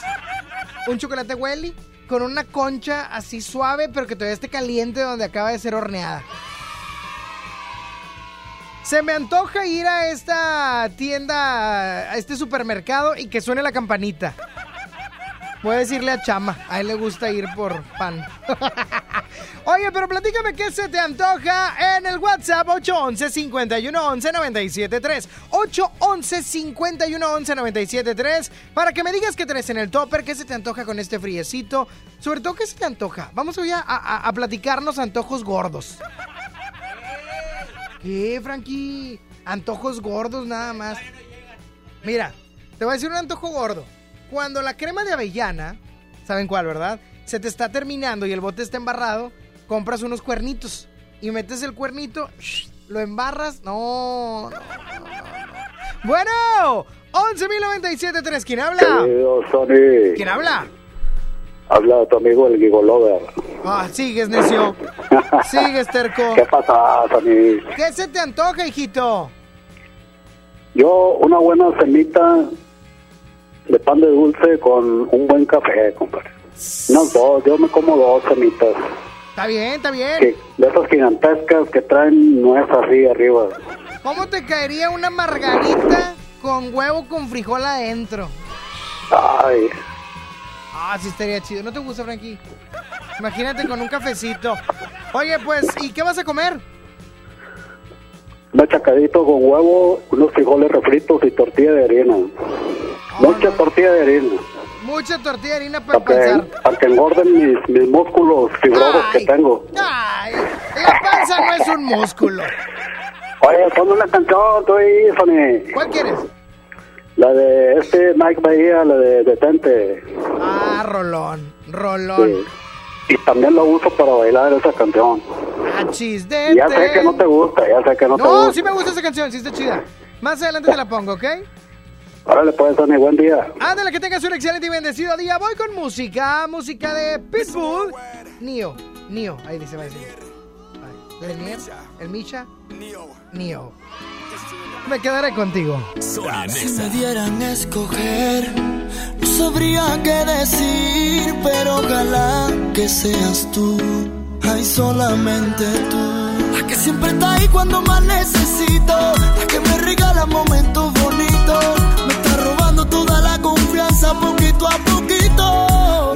Un chocolate Welly con una concha así suave, pero que todavía esté caliente donde acaba de ser horneada. Se me antoja ir a esta tienda, a este supermercado y que suene la campanita. Voy a decirle a Chama, a él le gusta ir por pan. [laughs] Oye, pero platícame qué se te antoja en el WhatsApp 811-511-973. 811-511-973 para que me digas qué traes en el topper, qué se te antoja con este friecito. Sobre todo, ¿qué se te antoja? Vamos hoy a, a- a platicarnos antojos gordos. ¿Qué, Frankie? Antojos gordos nada más. Mira, te voy a decir un antojo gordo. Cuando la crema de avellana, ¿saben cuál, verdad? Se te está terminando y el bote está embarrado, compras unos cuernitos y metes el cuernito, shh, [sniffs] lo embarras. No, no, no, no, no. Bueno, 11.097.3, ¿quién habla? Querido Sony, ¿Quién habla? habla tu amigo el Gigolover. Ah, sigues, necio. [laughs] Sigues, terco. ¿Qué pasa, Sony? ¿Qué se te antoja, hijito? Yo, una buena cenita de pan de dulce con un buen café, compadre. Unas dos, yo me como dos cenitas. Está bien, está bien. que- de esas gigantescas que traen nuez así arriba. ¿Cómo te caería una margarita con huevo con frijol adentro? Ay, Ah, sí estaría chido. ¿No te gusta, Frankie? Imagínate con un cafecito. Oye, pues, ¿y qué vas a comer? Un machacadito con huevo, unos frijoles refritos y tortilla de harina. Mucha tortilla de harina. Mucha tortilla de harina para Para que, para que engorden mis, mis músculos fibrosos que tengo. Ay, la panza no es un músculo. Oye, pon una canción, tú ahí, Sony. ¿Cuál quieres? La de este Mike Bahía, la de Detente. Ah, rolón, rolón. Sí. Y también la uso para bailar esa canción. Achis de Ya sé que no te gusta, ya sé que no, te No, gusta. sí me gusta esa canción, sí está chida. Más adelante te la pongo, ¿ok? Órale, pues, Sony, buen día. Ándale, que tengas un excelente y bendecido día. Voy con música, música de Pitbull. Nio, Nio, ahí dice, va a decir. ¿El Nier? ¿El Misha? Nio. Me quedaré contigo. Si me dieran a escoger, no sabría qué decir, pero ojalá que seas tú, ay solamente tú. La que siempre está ahí cuando más necesito, la que me regala momentos bonitos, me está robando toda la confianza poquito a poquito.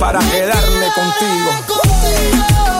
para quedarme contigo.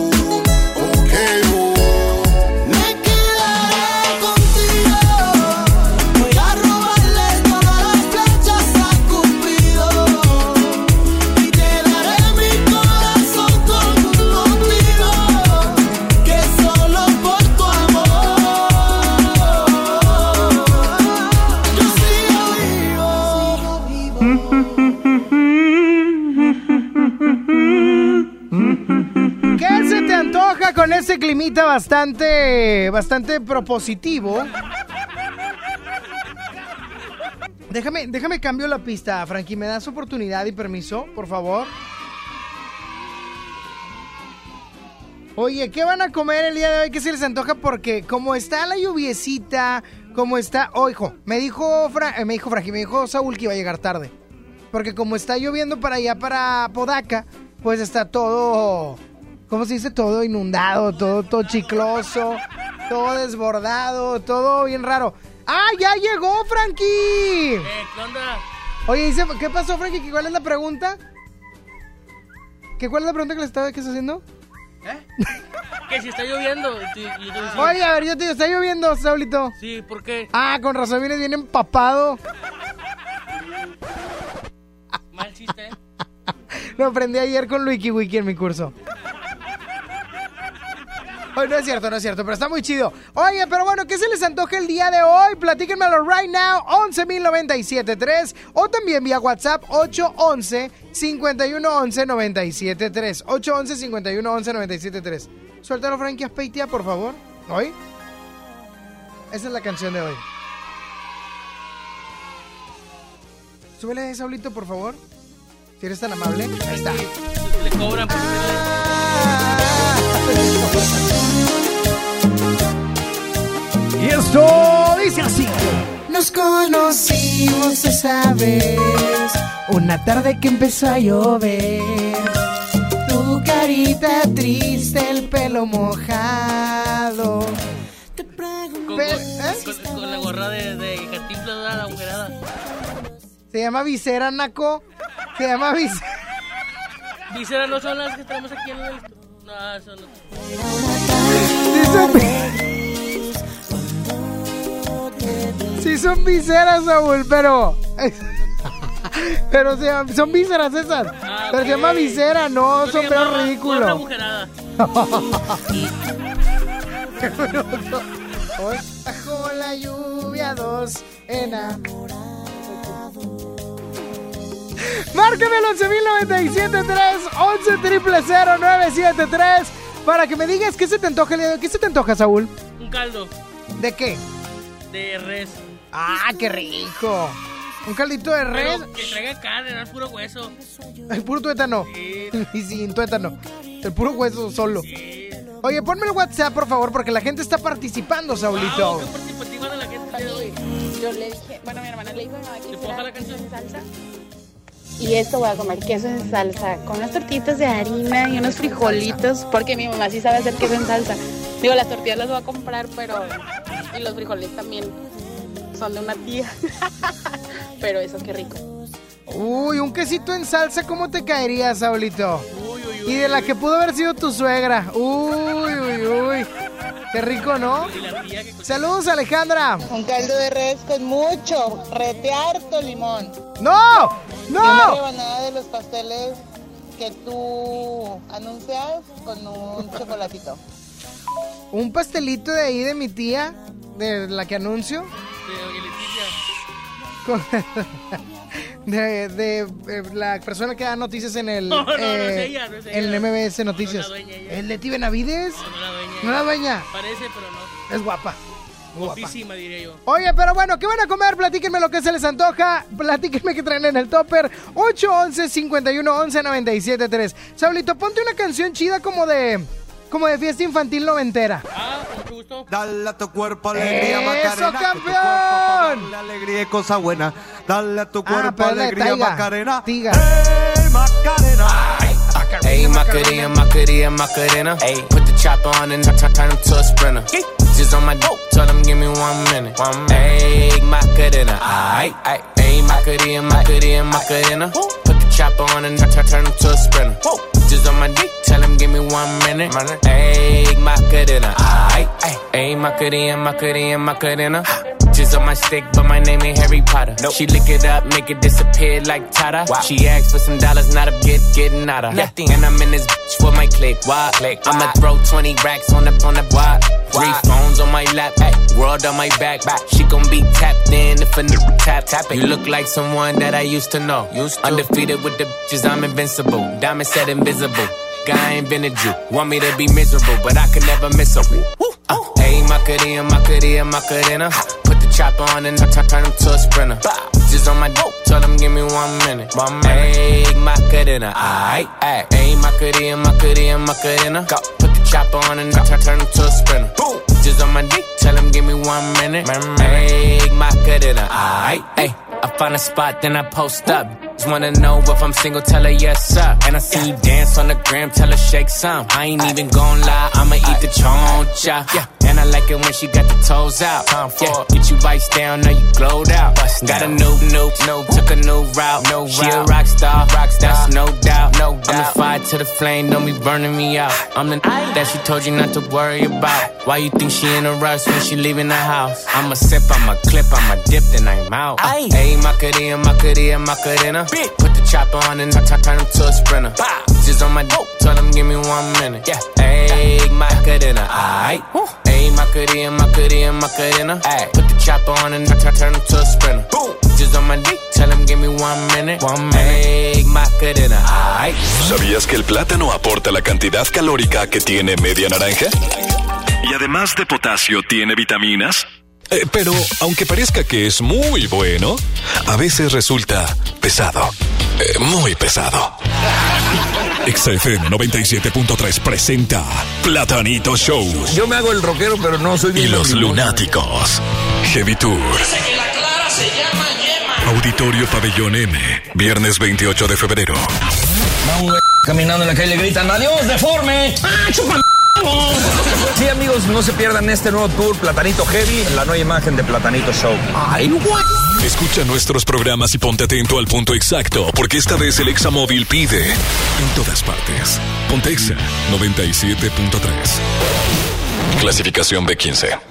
Ese climita bastante, bastante propositivo. Déjame, déjame cambio la pista, Frankie. ¿Me das oportunidad y permiso, por favor? Oye, ¿qué van a comer el día de hoy? ¿Qué se les antoja? Porque como está la lluviecita, como está... Oh, hijo, me dijo, Fra- eh, me dijo Frankie, me dijo Saúl que iba a llegar tarde. Porque como está lloviendo para allá, para Podaca, pues está todo... ¿Cómo se dice? Todo inundado, todo, todo chicloso, todo desbordado, todo bien raro. ¡Ah, ya llegó, Frankie! Eh, ¿qué onda? Oye, dice, ¿qué pasó, Frankie? ¿Cuál es la pregunta? ¿Qué cuál es la pregunta que le estaba que estás haciendo? [laughs] Que si está lloviendo. Oye, a ver, yo te digo, está lloviendo, Saulito. Sí, ¿por qué? Ah, con razón vienes bien empapado. Mal chiste, ¿eh? Lo aprendí ayer con Wiki Wiki en mi curso. Oye, no es cierto, no es cierto, pero está muy chido. Oye, pero bueno, ¿qué se les antoja el día de hoy? Platíquenmelo right now, 11.097.3 o también vía WhatsApp 811-5111-973. 811-5111-973. Suéltalo, Frankie Aspeitia, por favor. ¿Hoy? Esa es la canción de hoy. Súbele, Saulito, por favor. Si eres tan amable. Ahí está. Le cobran por Y esto dice así. Nos conocimos esa vez, Una tarde que empezó a llover. tu carita triste, el pelo mojado. Con, Pe- con- ¿eh? con- con la gorra de, de Cantinflas, la agujerada. Se llama visera, Naco. Se llama visera. Viseras no son las que tenemos aquí en el. No, eso no. Sí son viseras, Saúl, pero... Pero se son vísceras esas. Pero se llama visera, no le sombrero ridículo. [laughs] bajo la lluvia dos enamorado. Márcame el 11097.3 11 triple 973 para que me digas qué se te antoja el día de hoy. ¿Qué se te antoja, Saúl? Un caldo ¿De qué? de res. ¡Ah, qué rico! Un caldito de res. Pero que traiga carne, no es puro hueso. El puro tuétano. Y [laughs] sin tuétano. El puro hueso solo. Oye, ponme el WhatsApp, por favor, porque la gente está participando, Saulito. Wow, qué participativa de la gente el día de hoy. Yo le dije, bueno, mi hermana le dijo ¿Le puedo la canción? salsa. Y esto voy a comer queso en salsa, con unas tortitas de harina y unos frijolitos, porque mi mamá sí sabe hacer queso en salsa. Digo, las tortillas las voy a comprar, pero... Y los frijoles también son de una tía. [laughs] pero eso, qué rico. Uy, un quesito en salsa, ¿cómo te caería, Saulito? Y de la que pudo haber sido tu suegra. Uy, uy, uy. Qué rico, ¿no? Saludos, Alejandra. Un caldo de res con mucho, rete harto limón. ¡No! Y una ¡No! rebanada de los pasteles que tú anuncias con un chocolatito. Un pastelito de ahí de mi tía, de la que anuncio. De de, de, eh, la persona que da noticias en el, No, no, no es eh, ella, no es ella. en el MBS Noticias. No es la dueña ella. ¿El Leti Benavides? No, no la dueña. ¿No la dueña? Parece, pero no. Es guapa. Muy guapa. Guapísima, diría yo. Oye, pero bueno, ¿qué van a comer? Platíquenme lo que se les antoja. Platíquenme qué traen en el topper. 811-5111-973. Saulito, ponte una canción chida como de... Como de fiesta infantil noventera. Ah, con mucho gusto. Dale a tu cuerpo alegría, ¡Eso, Macarena. campeón! cuerpo darle alegría y cosa buena. Dale a tu cuerpo Ah, de alegría, Taiga. Macarena. Tiga. ¡Hey, Macarena! Hey, Macarena, Macarena, Macarena. Hey, put the chopper on and turn, turn him to a sprinter. Just on my dope, tell him give me one minute. One minute. Hey, Macarena, aight. Hey, Macarena, Macarena, Macarena. Put chopper on and turn, turn him to a sprinter. Just on my dick, tell him give me one minute. Hey, Macarena, aight, aight. Hey, Macarena, Macarena, Macarena. Just on my stick, but my name ain't Harry Potter. She lick it up, make it disappear like Tata. She asked for some dollars, not a get getting out of. Nothing. And I'm in this bitch for my click. Why? click. I'ma throw 20 racks on the on the why? Three phones on my lap, ay, world on my back. She gon' be tapped in if a nigga tap tap it. You look like someone that I used to know. Used to. Undefeated with the bitches, I'm invincible. Diamond said invisible. Guy ain't been a Jew. Want me to be miserable, but I could never miss a woo. Uh, hey, Macarena, Macarena, Macarena. Put the chopper on and I turn, turn him to a sprinter. Just on my dope, tell him give me one minute. One minute. Hey, Macarena, aight. Hey, Macarena, Macarena, Macarena. Go. Put chopper on and I turn, him to a sprinter. Boom. Just on my dick, tell him give me one minute. Hey, Macarena, aight, ay. I find a spot, then I post up. Just wanna know if I'm single, tell her yes, sir. And I see you dance on the gram, tell her shake some. I ain't even gon' lie, I'ma eat the choncha. Yeah. I like it when she got the toes out. time Yeah. Get you vice down, now you glowed out. Got a new, new, new, took a new route. No she a rock star, rock star, that's no doubt. No doubt. I'm the fire to the flame, don't be burning me out. I'm the that she told you not to worry about. Why you think she in a rush when she leaving the house? I'ma sip, I'ma clip, I'ma dip, then I'm out. Hey, Macarena, Macarena, Macarena. Put the chopper on and I turn him to a sprinter. Just on my dope, tell him give me one minute. Yeah, hey, Macarena, aight. Hey, Macarena, Macarena, Macarena. Ay, put the chopper on and I turn him to a sprinter. Boom, just on my dick, tell him give me one minute. One minute, hey, Macarena, aight. ¿Sabías que el plátano aporta la cantidad calórica que tiene media naranja? Y además de potasio, tiene vitaminas. Eh, pero aunque parezca que es muy bueno, a veces resulta pesado. Eh, muy pesado. XFM 97.3 presenta Platanito Show. Yo me hago el rockero, pero no soy Y los lunáticos. Heavy Tour. Auditorio Pabellón M. Viernes 28 de febrero. Va un güey caminando en la calle le gritan ¡Adiós, deforme! ¡Ah, Sí, amigos, no se pierdan este nuevo tour Platanito Heavy, la nueva imagen de Platanito Show. ¡Ay, güey! Escucha nuestros programas y ponte atento al punto exacto, porque esta vez el Examóvil pide en todas partes. Pontexa 97.3. Clasificación B15.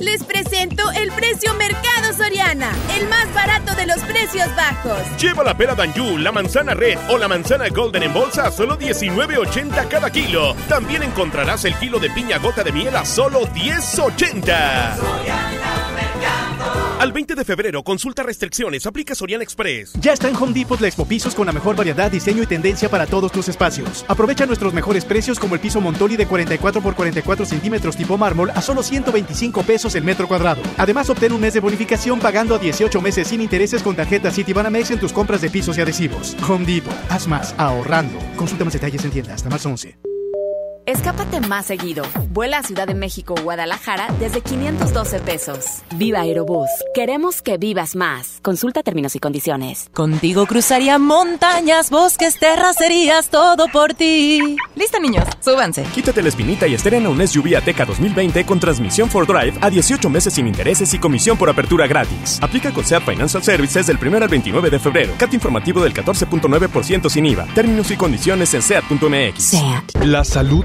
Les presento el precio Mercado Soriana, el más barato de los precios bajos. Lleva la pera Danju, la manzana red o la manzana golden en bolsa a solo 19.80 cada kilo. También encontrarás el kilo de piña gota de miel a solo 10.80. Al 20 de febrero, consulta restricciones, aplica Soriana Express. Ya está en Home Depot la Expo Pisos con la mejor variedad, diseño y tendencia para todos tus espacios. Aprovecha nuestros mejores precios como el piso Montoli de 44 por 44 centímetros tipo mármol a solo 125 pesos el metro cuadrado. Además, obtén un mes de bonificación pagando a 18 meses sin intereses con tarjeta Citibanamex en tus compras de pisos y adhesivos. Home Depot, haz más ahorrando. Consulta más detalles en tienda hasta marzo 11. Escápate más seguido. Vuela a Ciudad de México o Guadalajara desde 512 pesos. Viva Aerobús. Queremos que vivas más. Consulta términos y condiciones. Contigo cruzaría montañas, bosques, terracerías, todo por ti. Listo, niños, súbanse. Quítate la espinita y estrena un SUV Ateca 2020 con transmisión for drive a 18 meses sin intereses y comisión por apertura gratis. Aplica con SEAT Financial Services del 1 al 29 de febrero. CAT informativo del 14.9% sin IVA. Términos y condiciones en SEAT.mx. La salud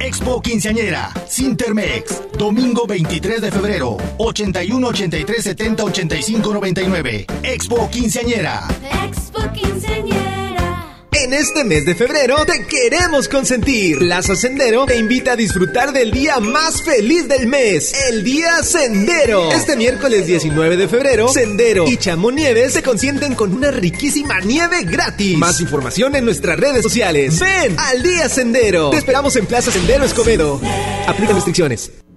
Expo Quinceañera, Sintermex, domingo 23 de febrero, 81 83 70 85 99. Expo Quinceañera. Expo Quinceañera. En este mes de febrero te queremos consentir. Plaza Sendero te invita a disfrutar del día más feliz del mes, el Día Sendero. Este miércoles 19 de febrero, Sendero y Chamonieves se consienten con una riquísima nieve gratis. Más información en nuestras redes sociales. Ven al Día Sendero. Te esperamos en Plaza Sendero Escobedo. Aplica restricciones.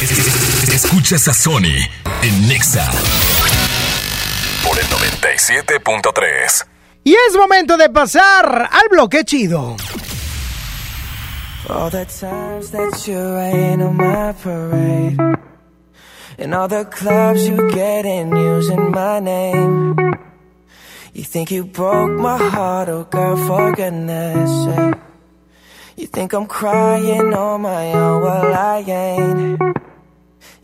Escuchas a Sony en Nexa por el 97.3. Y es momento de pasar al bloque chido. All the times that you rain on my parade. And all the clubs you get in using my name. You think you broke my heart, oh girl, for goodness sake. You think I'm crying on my own, well I ain't.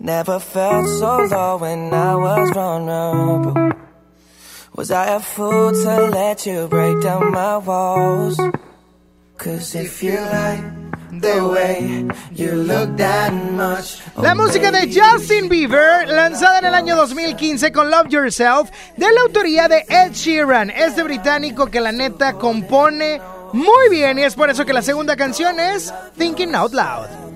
Never felt so low when I was vulnerable. Was I a fool to let you break down my walls? Cause if you like the way you look that much. La música de Justin Bieber, lanzada en el año 2015 con Love Yourself, de la autoría de Ed Sheeran, este británico que la neta compone muy bien y es por eso que la segunda canción es Thinking Out Loud.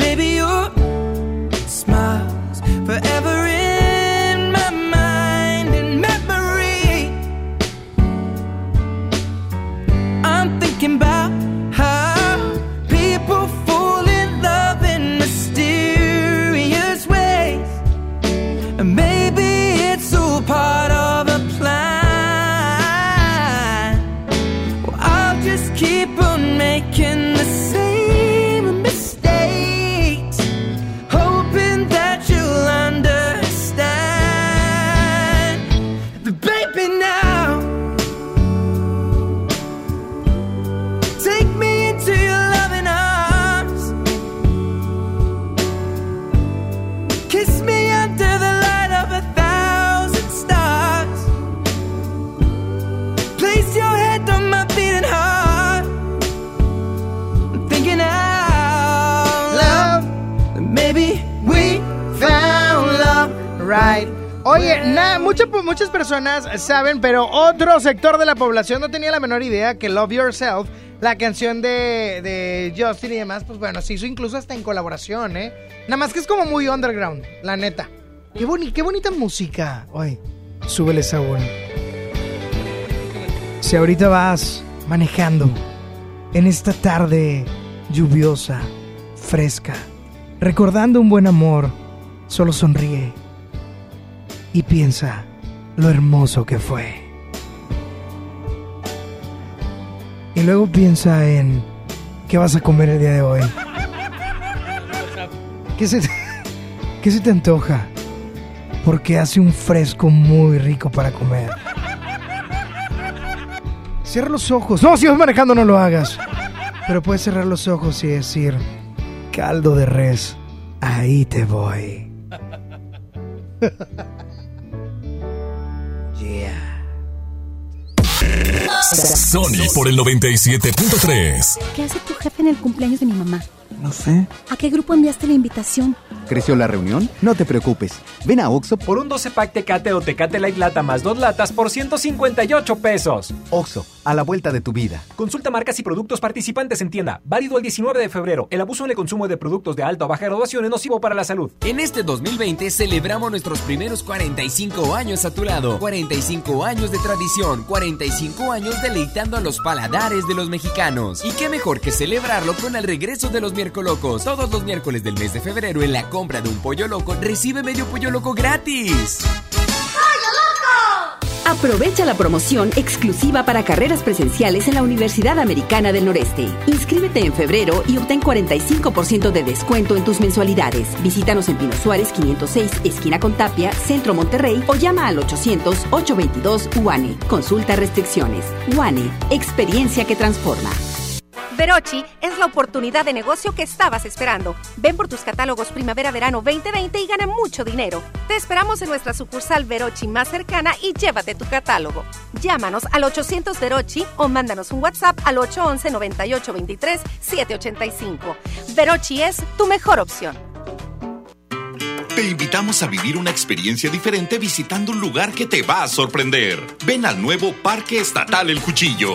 Baby, your Oye, na- mucha- muchas personas saben, pero otro sector de la población no tenía la menor idea que Love Yourself, la canción de, Justin y demás, pues bueno, se hizo incluso hasta en colaboración, ¿eh? Nada más que es como muy underground, la neta. Qué, boni- qué bonita música. Oye, súbele sabor. Si ahorita vas manejando en esta tarde lluviosa, fresca, recordando un buen amor, solo sonríe y piensa lo hermoso que fue. Y luego piensa en qué vas a comer el día de hoy. ¿Qué se te, [laughs] qué se te antoja? Porque hace un fresco muy rico para comer. Cierra los ojos. No, si vas manejando no lo hagas. Pero puedes cerrar los ojos y decir, caldo de res, ahí te voy. [laughs] Sony por el 97.3. ¿Qué hace tu jefe en el cumpleaños de mi mamá? No sé. ¿A qué grupo enviaste la invitación? ¿Creció la reunión? No te preocupes. Ven a Oxo Por un 12 pack Tecate o Tecate Light Lata más dos latas por 158 pesos. Oxo, a la vuelta de tu vida. Consulta marcas y productos participantes en tienda. Válido el 19 de febrero. El abuso en el consumo de productos de alta o baja graduación es nocivo para la salud. En este 2020 celebramos nuestros primeros 45 años a tu lado. 45 años de tradición, 45 años deleitando a los paladares de los mexicanos. Y qué mejor que celebrarlo con el regreso de los Todos los miércoles del mes de febrero en la compra de un pollo loco recibe medio pollo loco gratis. Aprovecha la promoción exclusiva para carreras presenciales en la Universidad Americana del Noreste. Inscríbete en febrero y obtén 45% de descuento en tus mensualidades. Visítanos en Pino Suárez 506, esquina con Tapia, Centro Monterrey o llama al 800-822 UANE. Consulta restricciones. UANE, experiencia que transforma. Verochi es la oportunidad de negocio que estabas esperando. Ven por tus catálogos Primavera-Verano 2020 y gana mucho dinero. Te esperamos en nuestra sucursal Verochi más cercana y llévate tu catálogo. Llámanos al 800 Verochi o mándanos un WhatsApp al 811-9823-785. Verochi es tu mejor opción. Te invitamos a vivir una experiencia diferente visitando un lugar que te va a sorprender. Ven al nuevo Parque Estatal El Cuchillo.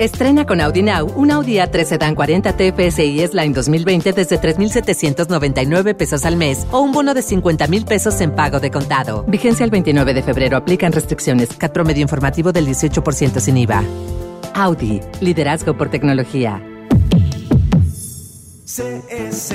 Estrena con Audi Now un Audi A3 Sedan 40 TFSI S-Line 2020 desde 3,799 pesos al mes o un bono de 50 mil pesos en pago de contado. Vigencia el 29 de febrero. Aplican restricciones. CAT promedio informativo del 18% sin IVA. Audi. Liderazgo por tecnología. CS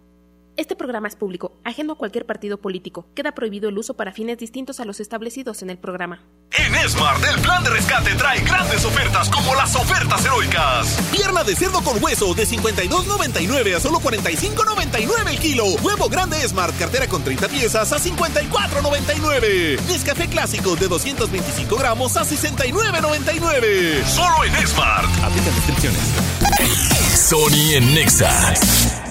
Este programa es público, ajeno a cualquier partido político. Queda prohibido el uso para fines distintos a los establecidos en el programa. En Smart, el plan de rescate trae grandes ofertas como las ofertas heroicas. Pierna de cerdo con hueso de 52.99 a solo 45.99 el kilo. Huevo grande Smart, cartera con 30 piezas a 54.99. Nescafé clásico de 225 gramos a 69.99. Solo en Smart. Aplica descripciones. Sony en Nexa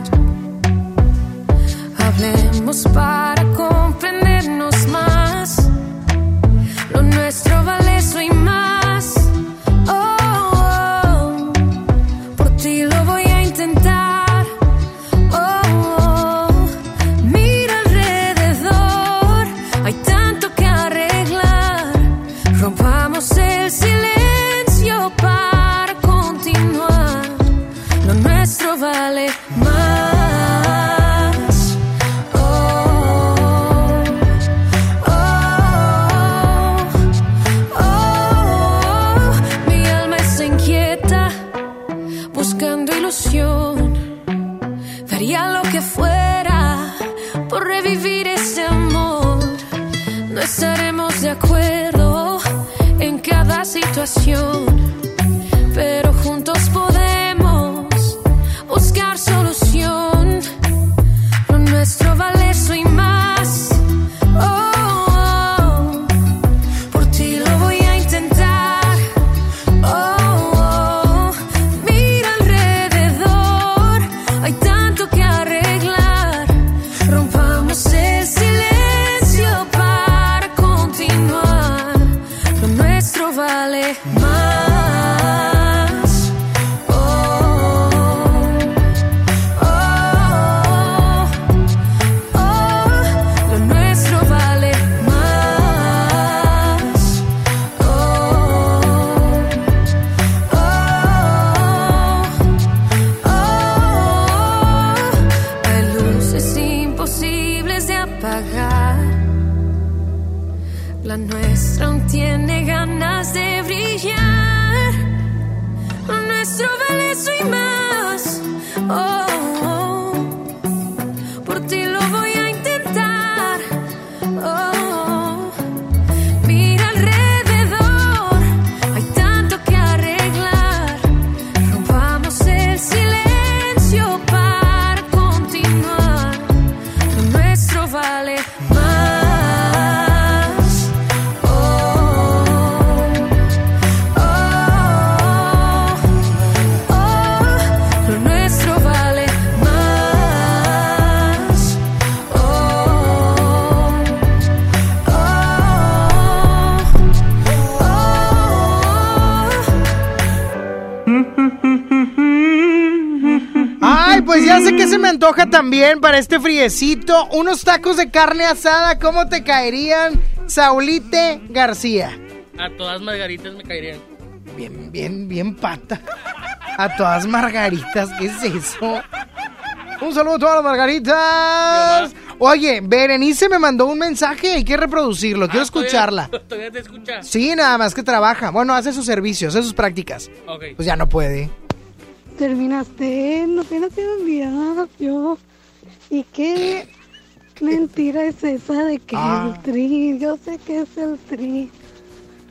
Para comprendernos más. Lo nuestro vale eso y antoja también para este friecito. Unos tacos de carne asada, ¿cómo te caerían? Saulite García. A todas margaritas me caerían. Bien, bien, bien pata. A todas margaritas, ¿qué es eso? Un saludo a todas las margaritas. Oye, Berenice me mandó un mensaje, hay que reproducirlo, quiero escucharla. Ah, [laughs] Todavía te escucha. Sí, nada más que trabaja. Bueno, hace sus servicios, hace sus prácticas. Pues ya no puede. Terminaste, no te enviado yo. ¿Y qué? mentira es esa de que Ah. el tri? Yo sé que es el tri.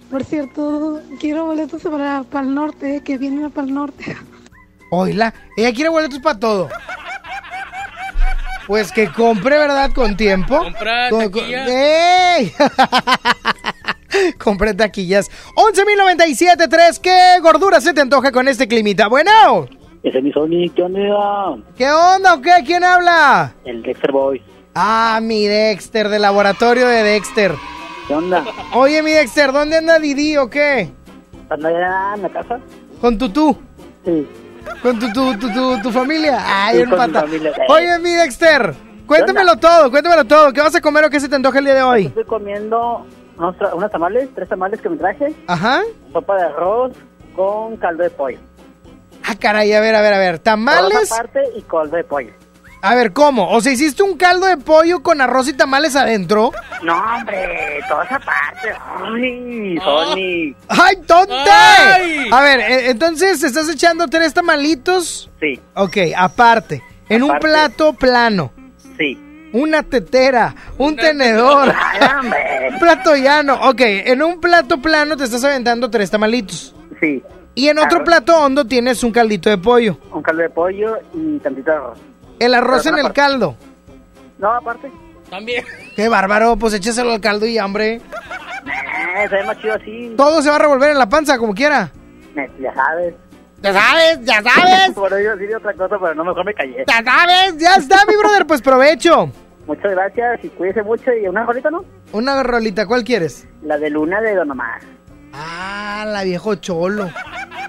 Por cierto, quiero boletos para, para el norte, que vienen para el norte. Oila, ella quiere boletos para todo. Pues que compre, ¿verdad? Con tiempo. Compra Con- con- taquilla. ¡Ey! [laughs] Compré taquillas. 11.097.3. ¿Qué gordura se te antoja con este climita? Bueno. Ese es mi Sony, ¿qué onda? ¿Qué onda o qué? ¿Quién habla? El Dexter Boy. Ah, mi Dexter, del laboratorio de Dexter. ¿Qué onda? Oye, mi Dexter, ¿dónde anda Didi o qué? ¿Anda allá en la casa? ¿Con tu tú? Sí. ¿Con tu, tu, tu, tu, tu familia? Ay, Sí, un pata. familia. Oye, mi Dexter, cuéntamelo todo, cuéntamelo todo. ¿Qué vas a comer o qué se te antoja el día de hoy? Estoy comiendo unos, unos tamales, tres tamales que me traje, Ajá. sopa de arroz con caldo de pollo. Ah, caray, a ver, a ver, a ver. ¿Tamales? aparte y caldo de pollo. A ver, ¿cómo? O sea, ¿hiciste un caldo de pollo con arroz y tamales adentro? No, hombre, toda esa parte. Ay, Sony. ¡Ay, tonta! Ay. A ver, eh, entonces, ¿estás echando tres tamalitos? Sí. Ok, aparte. En un Aparte. plato plano. Sí. Una tetera, un tenedor, [laughs] un plato llano. Ok, en un plato plano te estás aventando tres tamalitos. Sí. Y en otro Arroz. plato hondo tienes un caldito de pollo. Un caldo de pollo y tantito de arroz. El arroz Pero en el caldo. No, aparte. También. Qué bárbaro, pues échaselo al caldo y hambre. Eh, se ve más chido así. Todo se va a revolver en la panza, como quiera. Eh, Ya sabes. Ya sabes, ya sabes. [laughs] Por ello sí de otra cosa, pero no mejor me callé. Ya sabes, ya está, mi brother, pues provecho. Muchas gracias y cuídese mucho. ¿Y una rolita, no? Una rolita, ¿cuál quieres? La de Luna de Don Omar. Ah, la viejo cholo.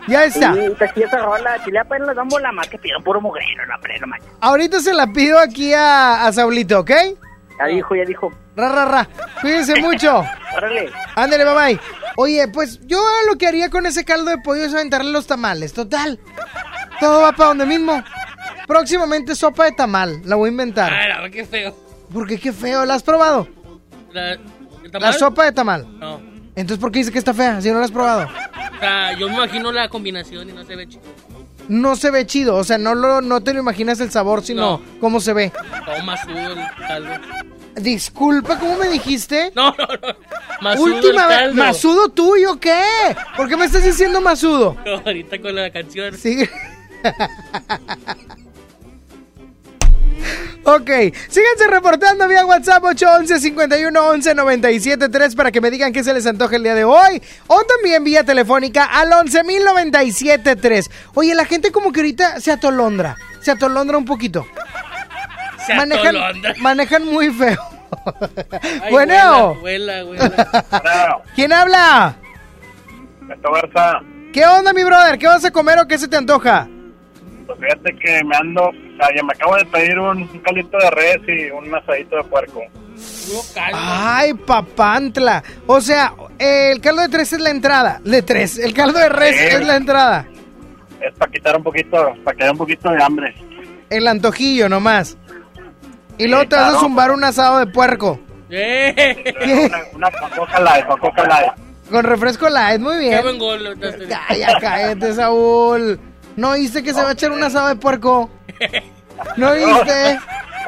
Ya está. Sí, esa rola. Si le apenas les damos la más que pidieron puro mugrero, no, no manches. Ahorita se la pido aquí a, a Saulito, ¿ok? Ya dijo, ya dijo. Ra, ra, ra. Cuídense mucho. Órale. Ándale, bye bye. Oye, pues yo lo que haría con ese caldo de pollo es aventarle los tamales, total. Todo va para donde mismo. Próximamente sopa de tamal, la voy a inventar. Ay, la verdad, qué feo. Porque qué feo, ¿la has probado? La, ¿el La tamal? sopa de tamal. No. Entonces, ¿por qué dice que está fea si no la has probado? O sea, yo me imagino la combinación y no se ve chido. No se ve chido, o sea, no, lo, no te lo imaginas el sabor, sino No. cómo se ve. Todo masudo el caldo. Disculpa, ¿cómo me dijiste? No, no, no. Masudo Última el vez, caldo. ¿masudo tuyo qué? ¿Por qué me estás diciendo masudo? No, [laughs] ahorita con la canción. Sigue. [laughs] Ok, síganse reportando vía WhatsApp 811 51 11 97 3 para que me digan qué se les antoja el día de hoy. O también vía telefónica al 11 3. Oye, la gente como que ahorita se atolondra. Se atolondra un poquito. Se manejan, atolondra. manejan muy feo. Ay, [laughs] bueno, Huela, huela, huela. ¿quién habla? ¿Qué onda, mi brother? ¿Qué vas a comer o qué se te antoja? Pues fíjate que me ando, o sea, ya me acabo de pedir un, un caldito de res y un asadito de puerco. Ay, papantla. O sea, el caldo de tres es la entrada. De tres. El caldo de res Sí. es la entrada. Es para quitar un poquito, para que haya un poquito de hambre. El antojillo nomás. Y luego te vas a zumbar un asado de puerco. Una, una coca light, con coca light. Con refresco light, muy bien. Qué buen gol. este. Ya, ya, cállate, Saúl. ¿No oíste que se va a echar un asado de puerco? [laughs] ¿No oíste?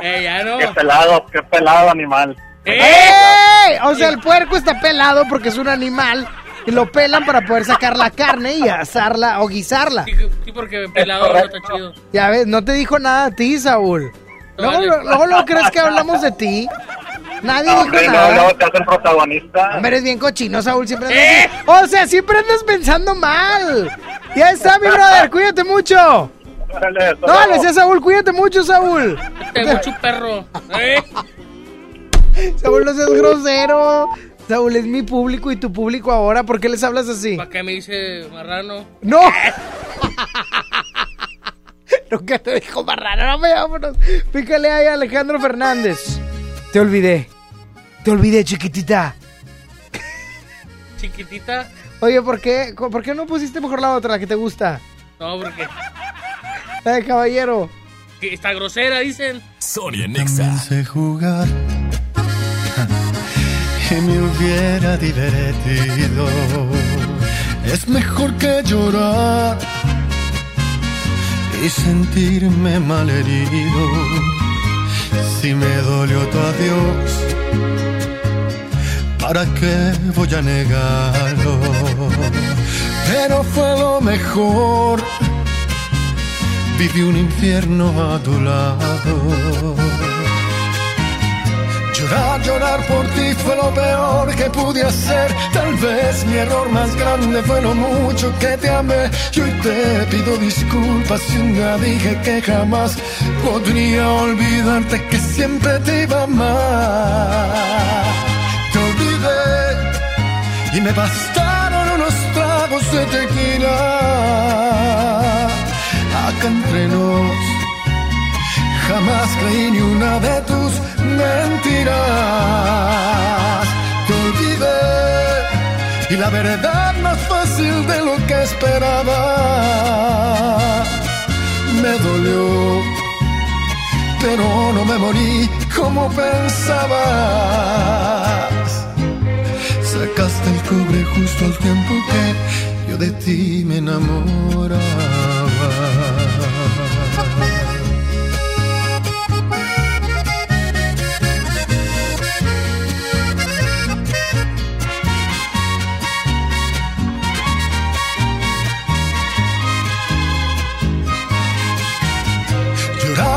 Eh, ya no. Qué pelado, qué pelado animal. ¡Ey! O sea, el puerco está pelado porque es un animal. Y lo pelan para poder sacar la carne y asarla o guisarla. Sí, porque pelado no está chido. Ya ves, no te dijo nada a ti, Saúl. Luego, Vale. lo- luego, luego crees que hablamos de ti. Nadie dijo Hombre, no, nada. luego te hacen protagonista. Hombre, eres bien cochino, Saúl. Siempre andas así. O sea, siempre andas pensando mal. Ya está, mi brother. Cuídate mucho. Hasta No, le decía Saúl, cuídate mucho, Saúl. Te mucho perro. ¿Eh? [laughs] Saúl, no seas grosero. Saúl es mi público y tu público ahora. ¿Por qué les hablas así? ¿Para qué me dice marrano? ¡No! [laughs] Nunca te dijo marrano. No, me vámonos. Pícale ahí a Alejandro Fernández. Te olvidé. Te olvidé, chiquitita. Chiquitita. Oye, ¿por qué, ¿por qué no pusiste mejor la otra, la que te gusta? No, porque La de caballero. que está grosera, dicen. Sonia Nexa. sé jugar [laughs] y me hubiera divertido. Es mejor que llorar y sentirme malherido. Si me dolió tu adiós, ¿para qué voy a negarlo? Pero fue lo mejor. Viví un infierno a tu lado. Llorar, llorar por ti fue lo peor que pude hacer. Tal vez mi error más grande fue lo mucho que te amé. Y hoy te pido disculpas si un día dije que jamás podría olvidarte que siempre te iba a amar. Me bastaron unos tragos de tequila. Acá entre nos Jamás creí ni una de tus mentiras. Te olvidé y la verdad más fácil de lo que esperaba. Me dolió, pero no me morí como pensabas. Sacaste el cobre justo al tiempo que yo de ti me enamoraba.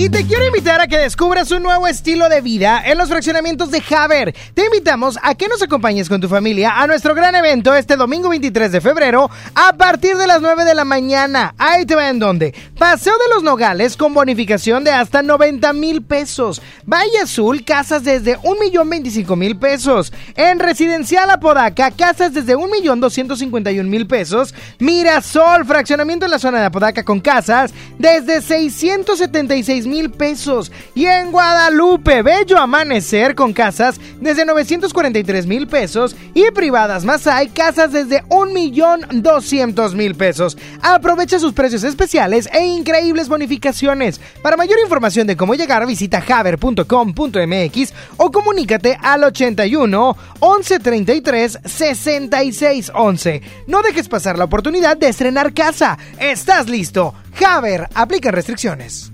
Y te quiero invitar a que descubras un nuevo estilo de vida en los fraccionamientos de Haber. Te invitamos a que nos acompañes con tu familia a nuestro gran evento este domingo 23 de febrero a partir de las 9 de la mañana. Ahí te va en donde. Paseo de los Nogales con bonificación de hasta 90 mil pesos. Valle Azul, casas desde 1 millón 25 mil pesos. En Residencial Apodaca, casas desde 1 millón 251 mil pesos. Mirasol, fraccionamiento en la zona de Apodaca con casas desde 676 mil pesos. Y en Guadalupe, Bello Amanecer con casas desde 943 mil pesos. Y privadas más hay casas desde 1 millón 200 mil pesos. Aprovecha sus precios especiales e increíbles bonificaciones. Para mayor información de cómo llegar, visita haber.com.mx o comunícate al 81 1133 66 11. No dejes pasar la oportunidad de estrenar casa. ¿Estás listo? Haber, aplica restricciones.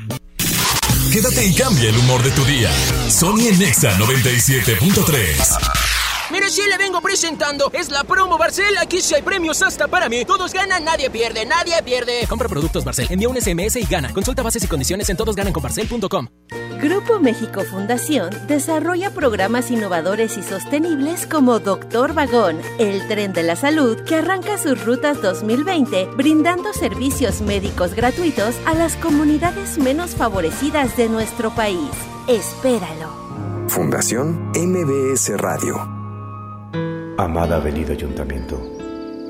Quédate y cambia el humor de tu día. Sony en Nexa 97.3. Mire, sí le vengo presentando. Es la promo Barcel. Aquí sí hay premios hasta para mí. Todos ganan, nadie pierde, nadie pierde. Compra productos Barcel, envía un SMS y gana. Consulta bases y condiciones en todosgananconbarcel.com. Grupo México Fundación desarrolla programas innovadores y sostenibles como Doctor Vagón, el tren de la salud que arranca sus rutas 2020 brindando servicios médicos gratuitos a las comunidades menos favorecidas de nuestro país. Espéralo. Fundación MBS Radio. Amada Avenida Ayuntamiento,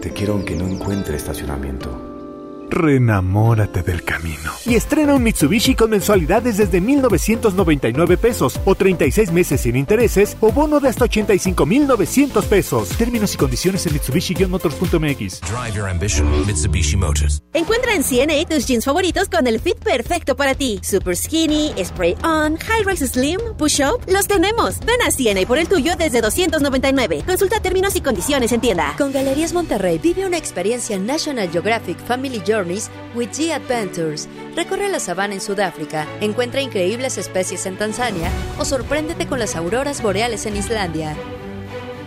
te quiero aunque no encuentre estacionamiento. Renamórate del camino. Y estrena un Mitsubishi con mensualidades desde 1,999 pesos o 36 meses sin intereses o bono de hasta 85,900 pesos. Términos y condiciones en Mitsubishi-motors.mx. Drive your ambition, Mitsubishi Motors. Encuentra en CNA tus jeans favoritos con el fit perfecto para ti. Super skinny, spray on, high rise slim, push up. Los tenemos. Ven a CNA por el tuyo desde 299. Consulta términos y condiciones en tienda. Con Galerías Monterrey vive una experiencia National Geographic Family With G Adventures. Recorre la sabana en Sudáfrica, encuentra increíbles especies en Tanzania o sorpréndete con las auroras boreales en Islandia.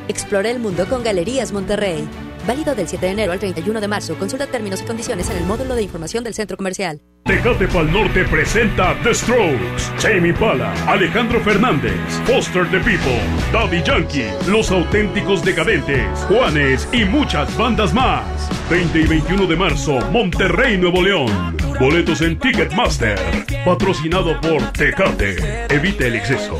Explora el mundo con Galerías Monterrey. Válido del 7 de enero al 31 de marzo. Consulta términos y condiciones en el módulo de información del centro comercial. Tecate Pal Norte presenta The Strokes, Jamie Pala, Alejandro Fernández, Foster the People, Daddy Yankee, Los Auténticos Decadentes, Juanes y muchas bandas más. 20 y 21 de marzo, Monterrey, Nuevo León. Boletos en Ticketmaster. Patrocinado por Tecate. Evita el exceso.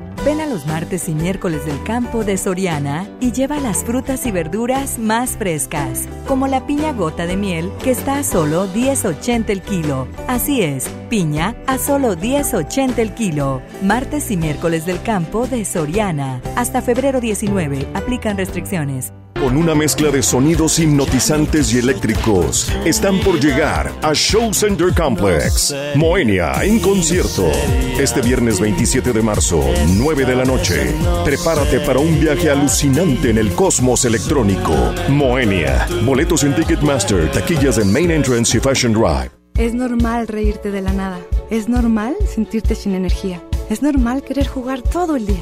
Ven a los martes y miércoles del campo de Soriana y lleva las frutas y verduras más frescas, como la piña gota de miel que está a solo 10.80 el kilo. Así es, piña a solo 10.80 el kilo. Martes y miércoles del campo de Soriana. Hasta febrero 19. Aplican restricciones. Con una mezcla de sonidos hipnotizantes y eléctricos, están por llegar a Show Center Complex. Moenia en concierto. Este viernes 27 de marzo, 9 de la noche. Prepárate para un viaje alucinante en el cosmos electrónico. Moenia. Boletos en Ticketmaster, taquillas en Main Entrance y Fashion Drive. Es normal reírte de la nada. Es normal sentirte sin energía. Es normal querer jugar todo el día.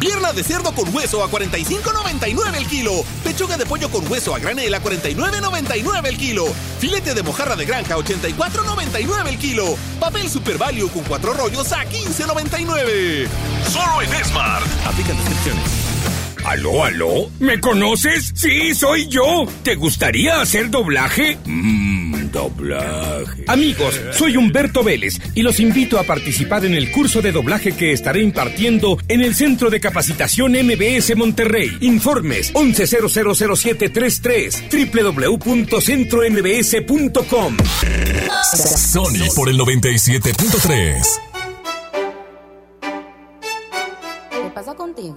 Pierna de cerdo con hueso a 45.99 el kilo. Pechuga de pollo con hueso a granel a 49.99 el kilo. Filete de mojarra de granja a 84.99 el kilo. Papel Super Value con cuatro rollos a 15.99. Solo en Smart. Aplican descripciones. ¿Aló, aló? ¿Me conoces? Sí, soy yo. ¿Te gustaría hacer doblaje? Doblaje. Amigos, soy Humberto Vélez y los invito a participar en el curso de doblaje que estaré impartiendo en el Centro de Capacitación MBS Monterrey. Informes 11000733 www.centrombs.com. Sony por el 97.3. ¿Qué pasa contigo?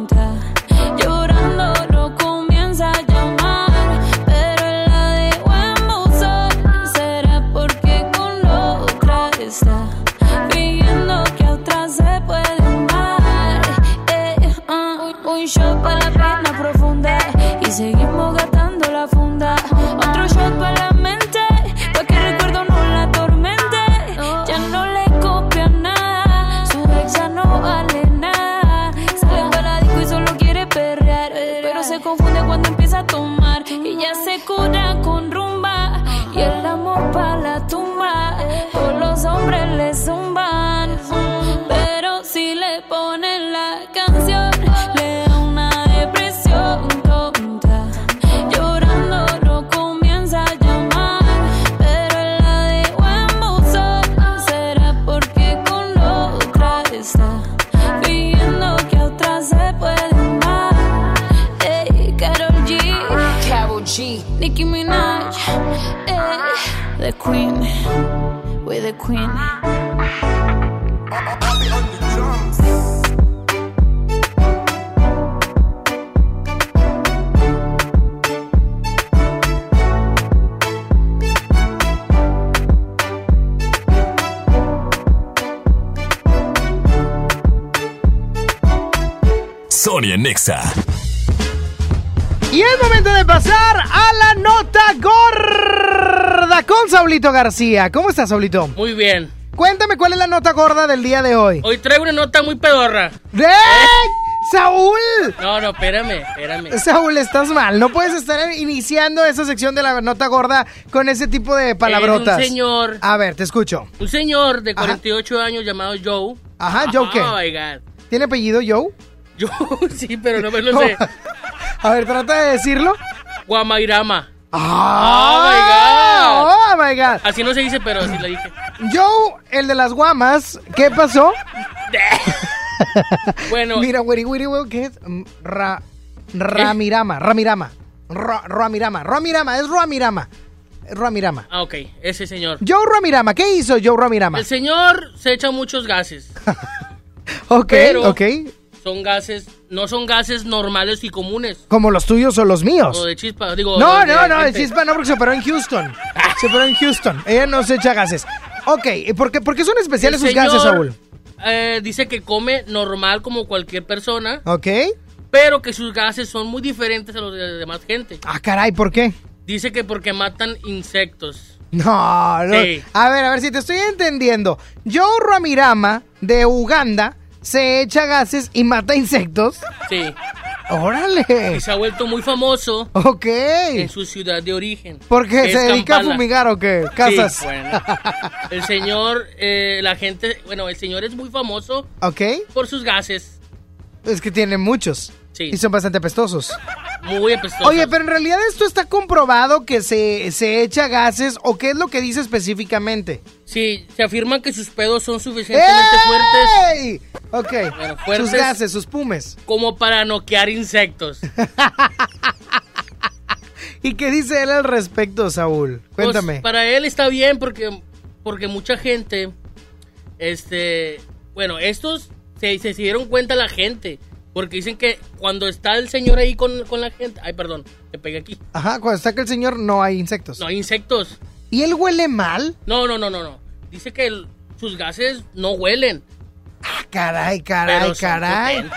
queen, we're the queen. Sonia Nexa. Y es momento de pasar a la nota gorda con Saulito García. ¿Cómo estás, Saulito? Muy bien. Cuéntame cuál es la nota gorda del día de hoy. Hoy traigo una nota muy pedorra. ¡Ey! ¡Saúl! No, no, espérame, espérame. Saúl, estás mal. No puedes estar iniciando esa sección de la nota gorda con ese tipo de palabrotas. Es un señor. A ver, te escucho. Un señor de 48 años llamado Joe. Ajá, ¿Joe qué? Oh my God. ¿Tiene apellido Joe? Joe, [laughs] sí, pero no me lo sé. A ver, trata de decirlo. Guamairama. ¡Ah! Oh ¡Oh, my God! Así no se dice, pero así lo dije. Joe, el de las guamas, ¿qué pasó? [laughs] bueno. Mira, wiri, wiri, wiri, ¿qué es? Mm, Ra, Ramirama, Ramirama. Ra- Ramirama, Ramirama, es Ramirama. Ramirama. Ah, ok, ese señor. Joe Ramirama, ¿qué hizo Joe Ramirama? El señor se echa muchos gases. [laughs] Ok, pero- ok. Son gases, no son gases normales y comunes. Como los tuyos o los míos. O de chispa, digo. No, de- de no, no, gente. chispa no, porque se operó en Houston. Se operó en Houston. Ella no se echa gases. Ok, ¿y ¿por qué, por qué son especiales El sus gases, Saúl? eh, dice que come normal como cualquier persona, Ok. pero que sus gases son muy diferentes a los de la demás gente. Ah, caray, ¿por qué? Dice que porque matan insectos. No, no. Sí. A ver, a ver si te estoy entendiendo. Joe Ramirama de Uganda se echa gases y mata insectos. Sí. Órale. Y se ha vuelto muy famoso Ok. en su ciudad de origen. Porque que se dedica a fumigar o qué? Casas. Sí, bueno. El señor, eh, la gente, bueno, el señor es muy famoso Ok. por sus gases. Es que tiene muchos. Sí. Y son bastante apestosos. Muy apestosos. Oye, pero en realidad esto está comprobado que se, se echa gases o qué es lo que dice específicamente. Sí, se afirma que sus pedos son suficientemente fuertes ¡Ey! Ok. Bueno, fuertes. Sus gases, sus pumes. como para noquear insectos. [laughs] ¿Y qué dice él al respecto, Saúl? Pues, Cuéntame. para él está bien porque, porque mucha gente, este, bueno, estos se, se dieron cuenta la gente. Porque dicen que cuando está el señor ahí con, con la gente, ay, perdón, me pegué aquí. Ajá, cuando está que el señor no hay insectos. No hay insectos. ¿Y él huele mal? No, no, no, no, no. Dice que el- sus gases no huelen. Ah, Caray, caray, pero caray.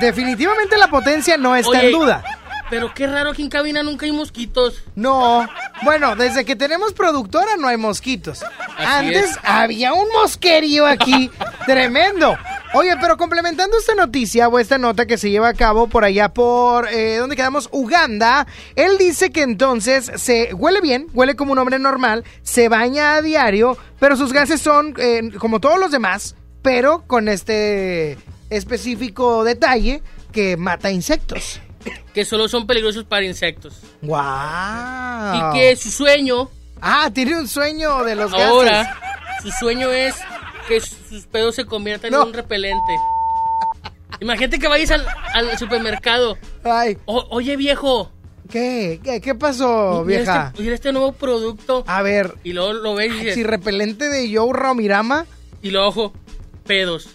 Definitivamente la potencia no está Oye, en duda. Pero qué raro que en cabina nunca hay mosquitos. No. Bueno, desde que tenemos productora no hay mosquitos. Antes es. había un mosquerío aquí. [laughs] tremendo. Oye, pero complementando esta noticia o esta nota que se lleva a cabo por allá por, eh, ¿dónde quedamos? Uganda. Él dice que entonces se huele bien, huele como un hombre normal, se baña a diario, pero sus gases son eh, como todos los demás, pero con este específico detalle que mata insectos. Que solo son peligrosos para insectos. ¡Wow! Y que su sueño, Ah, tiene un sueño de los gases. ahora, su sueño es que sus pedos se conviertan No. en un repelente. Imagínate que vayas al, al supermercado. Ay. O- oye, viejo. ¿Qué? ¿Qué, qué pasó, mira vieja? Este, mira este nuevo producto. A ver. Y luego lo ves y dices, Si repelente de Joe Ramirama, y luego, ojo, pedos.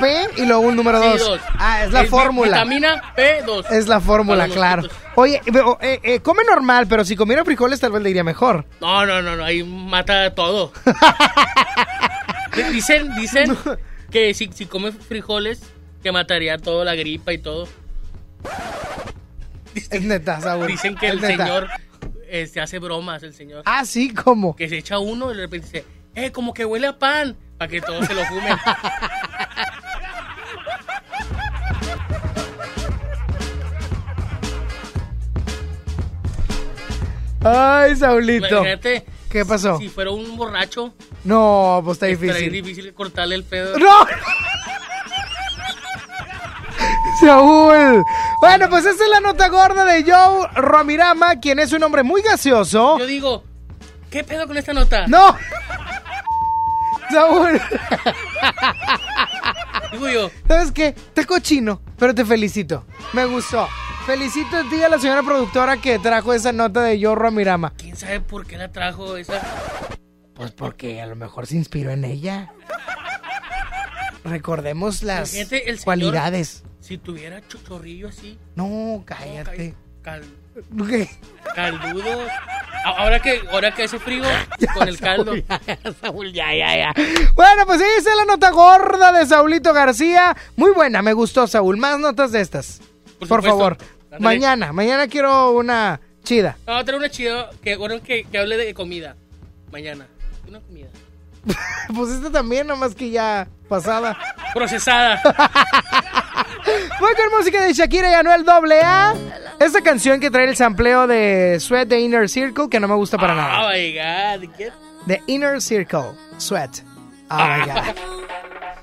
P y luego un número Sí, 2. dos. Ah, es la vi- fórmula. Vitamina P2. Es la fórmula, claro. Oye, pero, eh, eh, come normal, pero si comiera frijoles tal vez le iría mejor. No, no, no, no, ahí mata todo. [laughs] dicen, dicen que si, si come frijoles, que mataría todo, la gripa y todo. Es neta, Saúl. Dicen que es el neta. señor eh, se hace bromas, el señor. Ah, sí, ¿cómo? Que se echa uno y de repente dice, eh, como que huele a pan, para que todos se lo fumen. [laughs] Ay, Saulito. Imagínate, ¿Qué pasó? si fuera un borracho, No, pues está difícil. difícil cortarle el pedo. ¡No! Saúl. Bueno, pues esta es la nota gorda de Joe Ramirama, quien es un hombre muy gaseoso. Yo digo, ¿qué pedo con esta nota? ¡No! [laughs] Saúl. Digo yo, ¿Sabes qué? Te cochino, pero te felicito. Me gustó. Felicito a ti a la señora productora que trajo esa nota de Yorro a Mirama. ¿Quién sabe por qué la trajo esa? Pues porque a lo mejor se inspiró en ella. Recordemos las Imagínate el señor, cualidades. Si tuviera chochorrillo así. No, cállate. Cal, ¿Qué? caldudo. Ahora que, ahora que hace frío, [laughs] con el caldo. Saúl, ya, ya, ya. Bueno, pues ahí está la nota gorda de Saulito García. Muy buena, me gustó, Saúl. Más notas de estas. Por, favor. Ándale. Mañana, mañana quiero una chida. No, traer una chida que, bueno, que, que hable de comida. Mañana. Una comida. [laughs] Pues esta también, nomás que ya pasada. [laughs] Procesada. [laughs] Voy con música de Shakira y Anuel AA. Esta canción que trae el sampleo de Sweat de Inner Circle, que no me gusta para Oh nada. my god. ¿Qué? The Inner Circle, Sweat. Oh my God.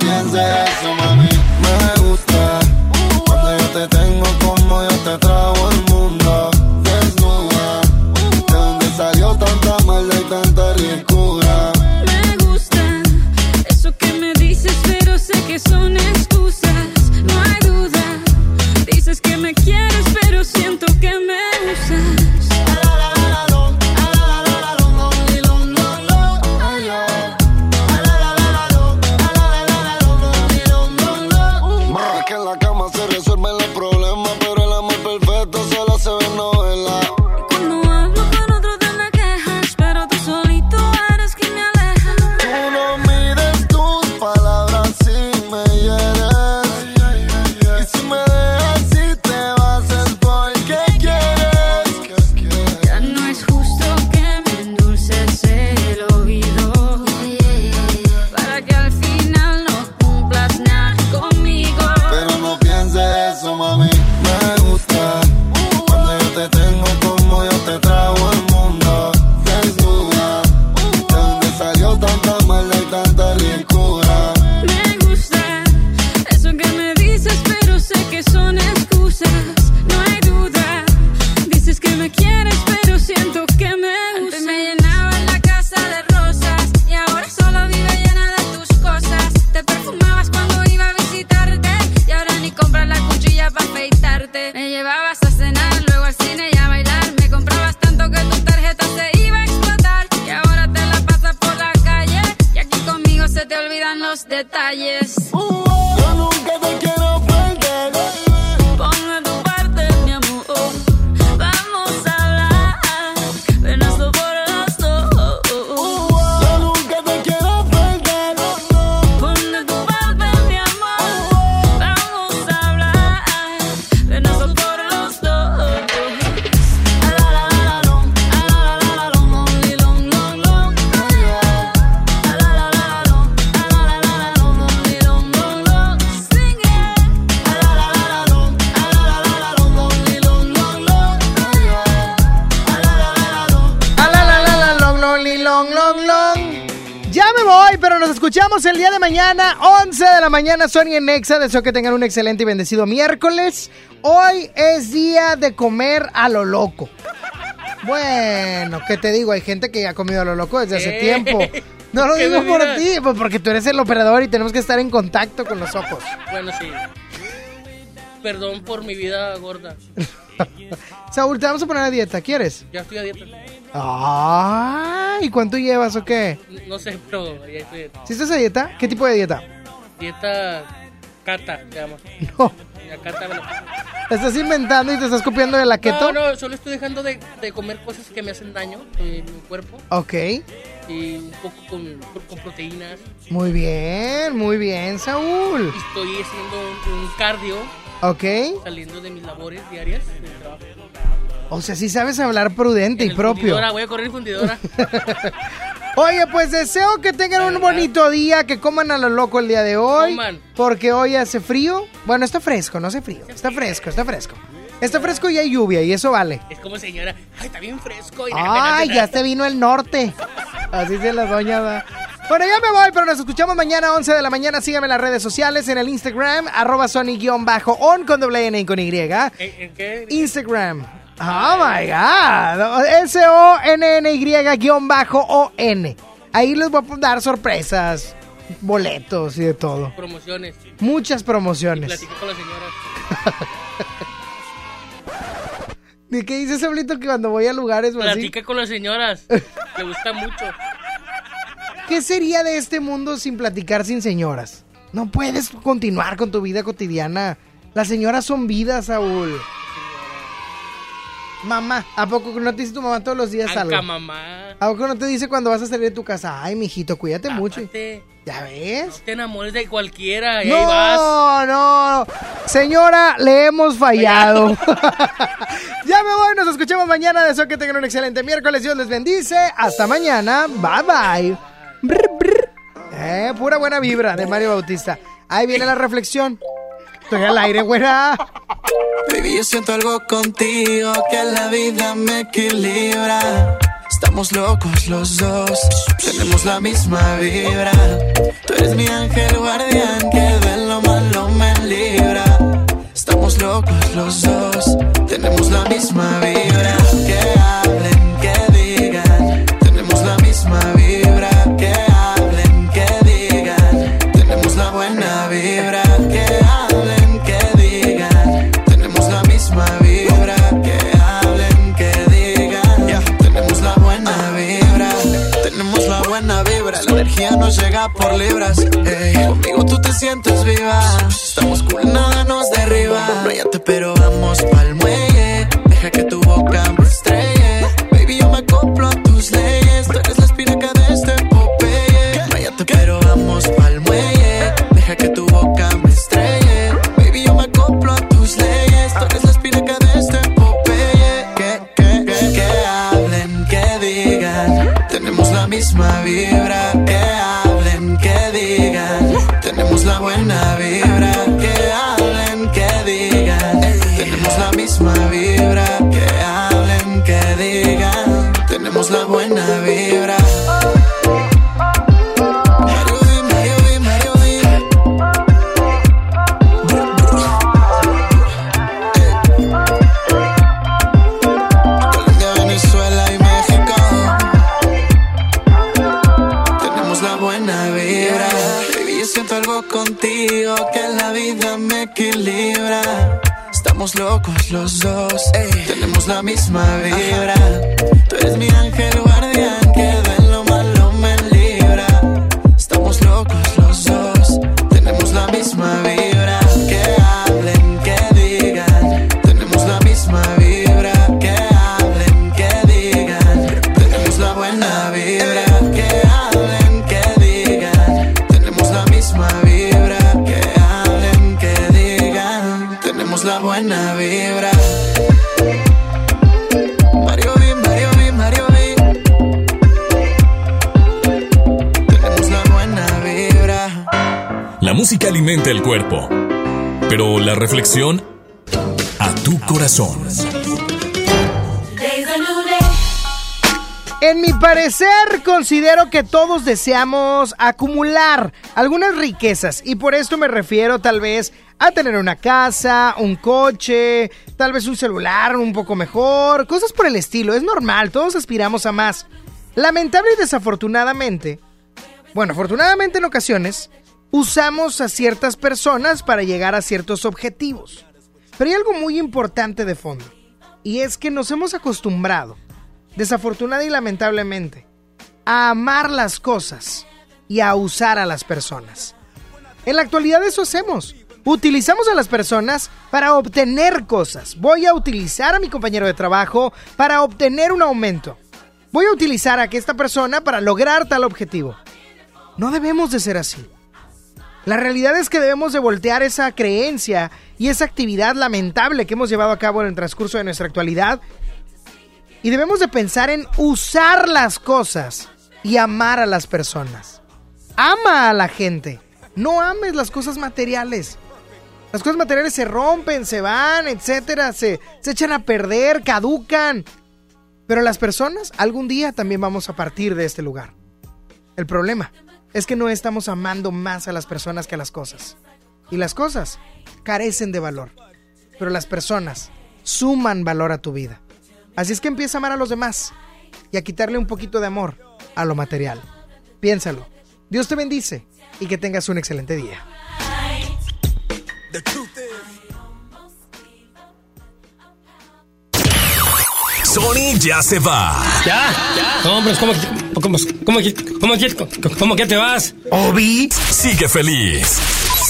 no eso, mami. Me gusta cuando yo te tengo como yo te trago el mundo. Desnuda, de donde salió tanta maldad y tanta ricura. Me gusta eso que me dices, pero sé que son excusas. No hay duda. Dices que me quieres, los mañana, 11 de la mañana, Sony en Nexa. Deseo que tengan un excelente y bendecido miércoles. Hoy es día de comer a lo loco. Bueno, ¿qué te digo? Hay gente que ya ha comido a lo loco desde hace tiempo. No lo ¿Qué digo por ti, pues porque tú eres el operador y tenemos que estar en contacto con los ojos. Bueno, sí. Perdón por mi vida gorda. [laughs] Saúl, te vamos a poner a dieta, ¿quieres? Ya estoy a dieta. Ah, ¿y cuánto llevas o qué? No sé, pero ya estoy. ¿Si estás a dieta? ¿Qué tipo de dieta? Dieta Cata, llama. No. La Cata me la- ¿La estás inventando y te estás copiando de la keto? No, no, solo estoy dejando de, de comer cosas que me hacen daño en mi cuerpo. Ok, Y un poco con, con proteínas. muy bien, muy bien, Saúl. Estoy haciendo un, un cardio. Ok, Saliendo de mis labores diarias del trabajo. O sea, sí sabes hablar prudente y propio. Fundidora, voy a correr fundidora. [laughs] Oye, pues deseo que tengan un bonito día, que coman a lo loco el día de hoy. Coman. Porque hoy hace frío. Bueno, está fresco, no hace frío. Está fresco, está fresco. Está fresco y hay lluvia y eso vale. Es como señora, ay, está bien fresco. Y Ay, ya se vino el norte. Así se la doña va. Bueno, ya me voy, pero nos escuchamos mañana 11 de la mañana. Síganme en las redes sociales, en el Instagram, arroba Sony-on con doble N y con Y. ¿En, en qué? Instagram. Oh my God. S-O-N-N-Y-O-N. Ahí les voy a dar sorpresas, boletos y de todo. Promociones. Muchas promociones. Con la señora. [laughs] ¿De qué dice Sablito que cuando voy a lugares o así? Platica con las señoras. Le gusta mucho. ¿Qué sería de este mundo sin platicar sin señoras? No puedes continuar con tu vida cotidiana. Las señoras son vidas, Saúl. Mamá, ¿a poco no te dice tu mamá todos los días algo? Anca, mamá. ¿A poco no te dice cuando vas a salir de tu casa? Ay, mijito, cuídate mucho. ¿Ya ves? No te enamores de cualquiera. Y ahí vas. No, no. Señora, le hemos fallado. ya [laughs] me voy, nos escuchamos mañana. Deseo que tengan un excelente miércoles. Dios les bendice. Hasta mañana. Bye bye. Brr, brr. Eh, pura buena vibra de Mario Bautista. Ahí viene la reflexión. Estoy al aire, güera. Baby, yo siento algo contigo que la vida me equilibra. Estamos locos los dos, tenemos la misma vibra. Tú eres mi ángel guardián que de lo malo me libra. Estamos locos los dos, tenemos la misma vibra. Que hablen, que digan, tenemos la misma vibra. Llega por libras. ey. Conmigo tú te sientes viva. Estamos cool, nada nos derriba. Váyate, pero vamos pa'l. Considero que todos deseamos acumular algunas riquezas y por esto me refiero tal vez a tener una casa, un coche, tal vez un celular un poco mejor, cosas por el estilo. Es normal, todos aspiramos a más. Lamentable y desafortunadamente, bueno, afortunadamente en ocasiones, usamos a ciertas personas para llegar a ciertos objetivos. Pero hay algo muy importante de fondo, y es que nos hemos acostumbrado desafortunada y lamentablemente, a amar las cosas y a usar a las personas. En la actualidad eso hacemos. Utilizamos a las personas para obtener cosas. Voy a utilizar a mi compañero de trabajo para obtener un aumento. Voy a utilizar a esta persona para lograr tal objetivo. No debemos de ser así. La realidad es que debemos de voltear esa creencia y esa actividad lamentable que hemos llevado a cabo en el transcurso de nuestra actualidad y debemos de pensar en usar las cosas y amar a las personas. Ama a la gente. No ames las cosas materiales. Las cosas materiales se rompen, se van, etcétera, se, se echan a perder, caducan. Pero las personas algún día también vamos a partir de este lugar. El problema es que no estamos amando más a las personas que a las cosas. Y las cosas carecen de valor. Pero las personas suman valor a tu vida. Así es que empieza a amar a los demás y a quitarle un poquito de amor a lo material. Piénsalo. Dios te bendice y que tengas un excelente día. Sony ya se va. ¿Ya? ¿Ya? No, hombre, ¿cómo, cómo, cómo, cómo, cómo, cómo que te vas? Obi sigue feliz.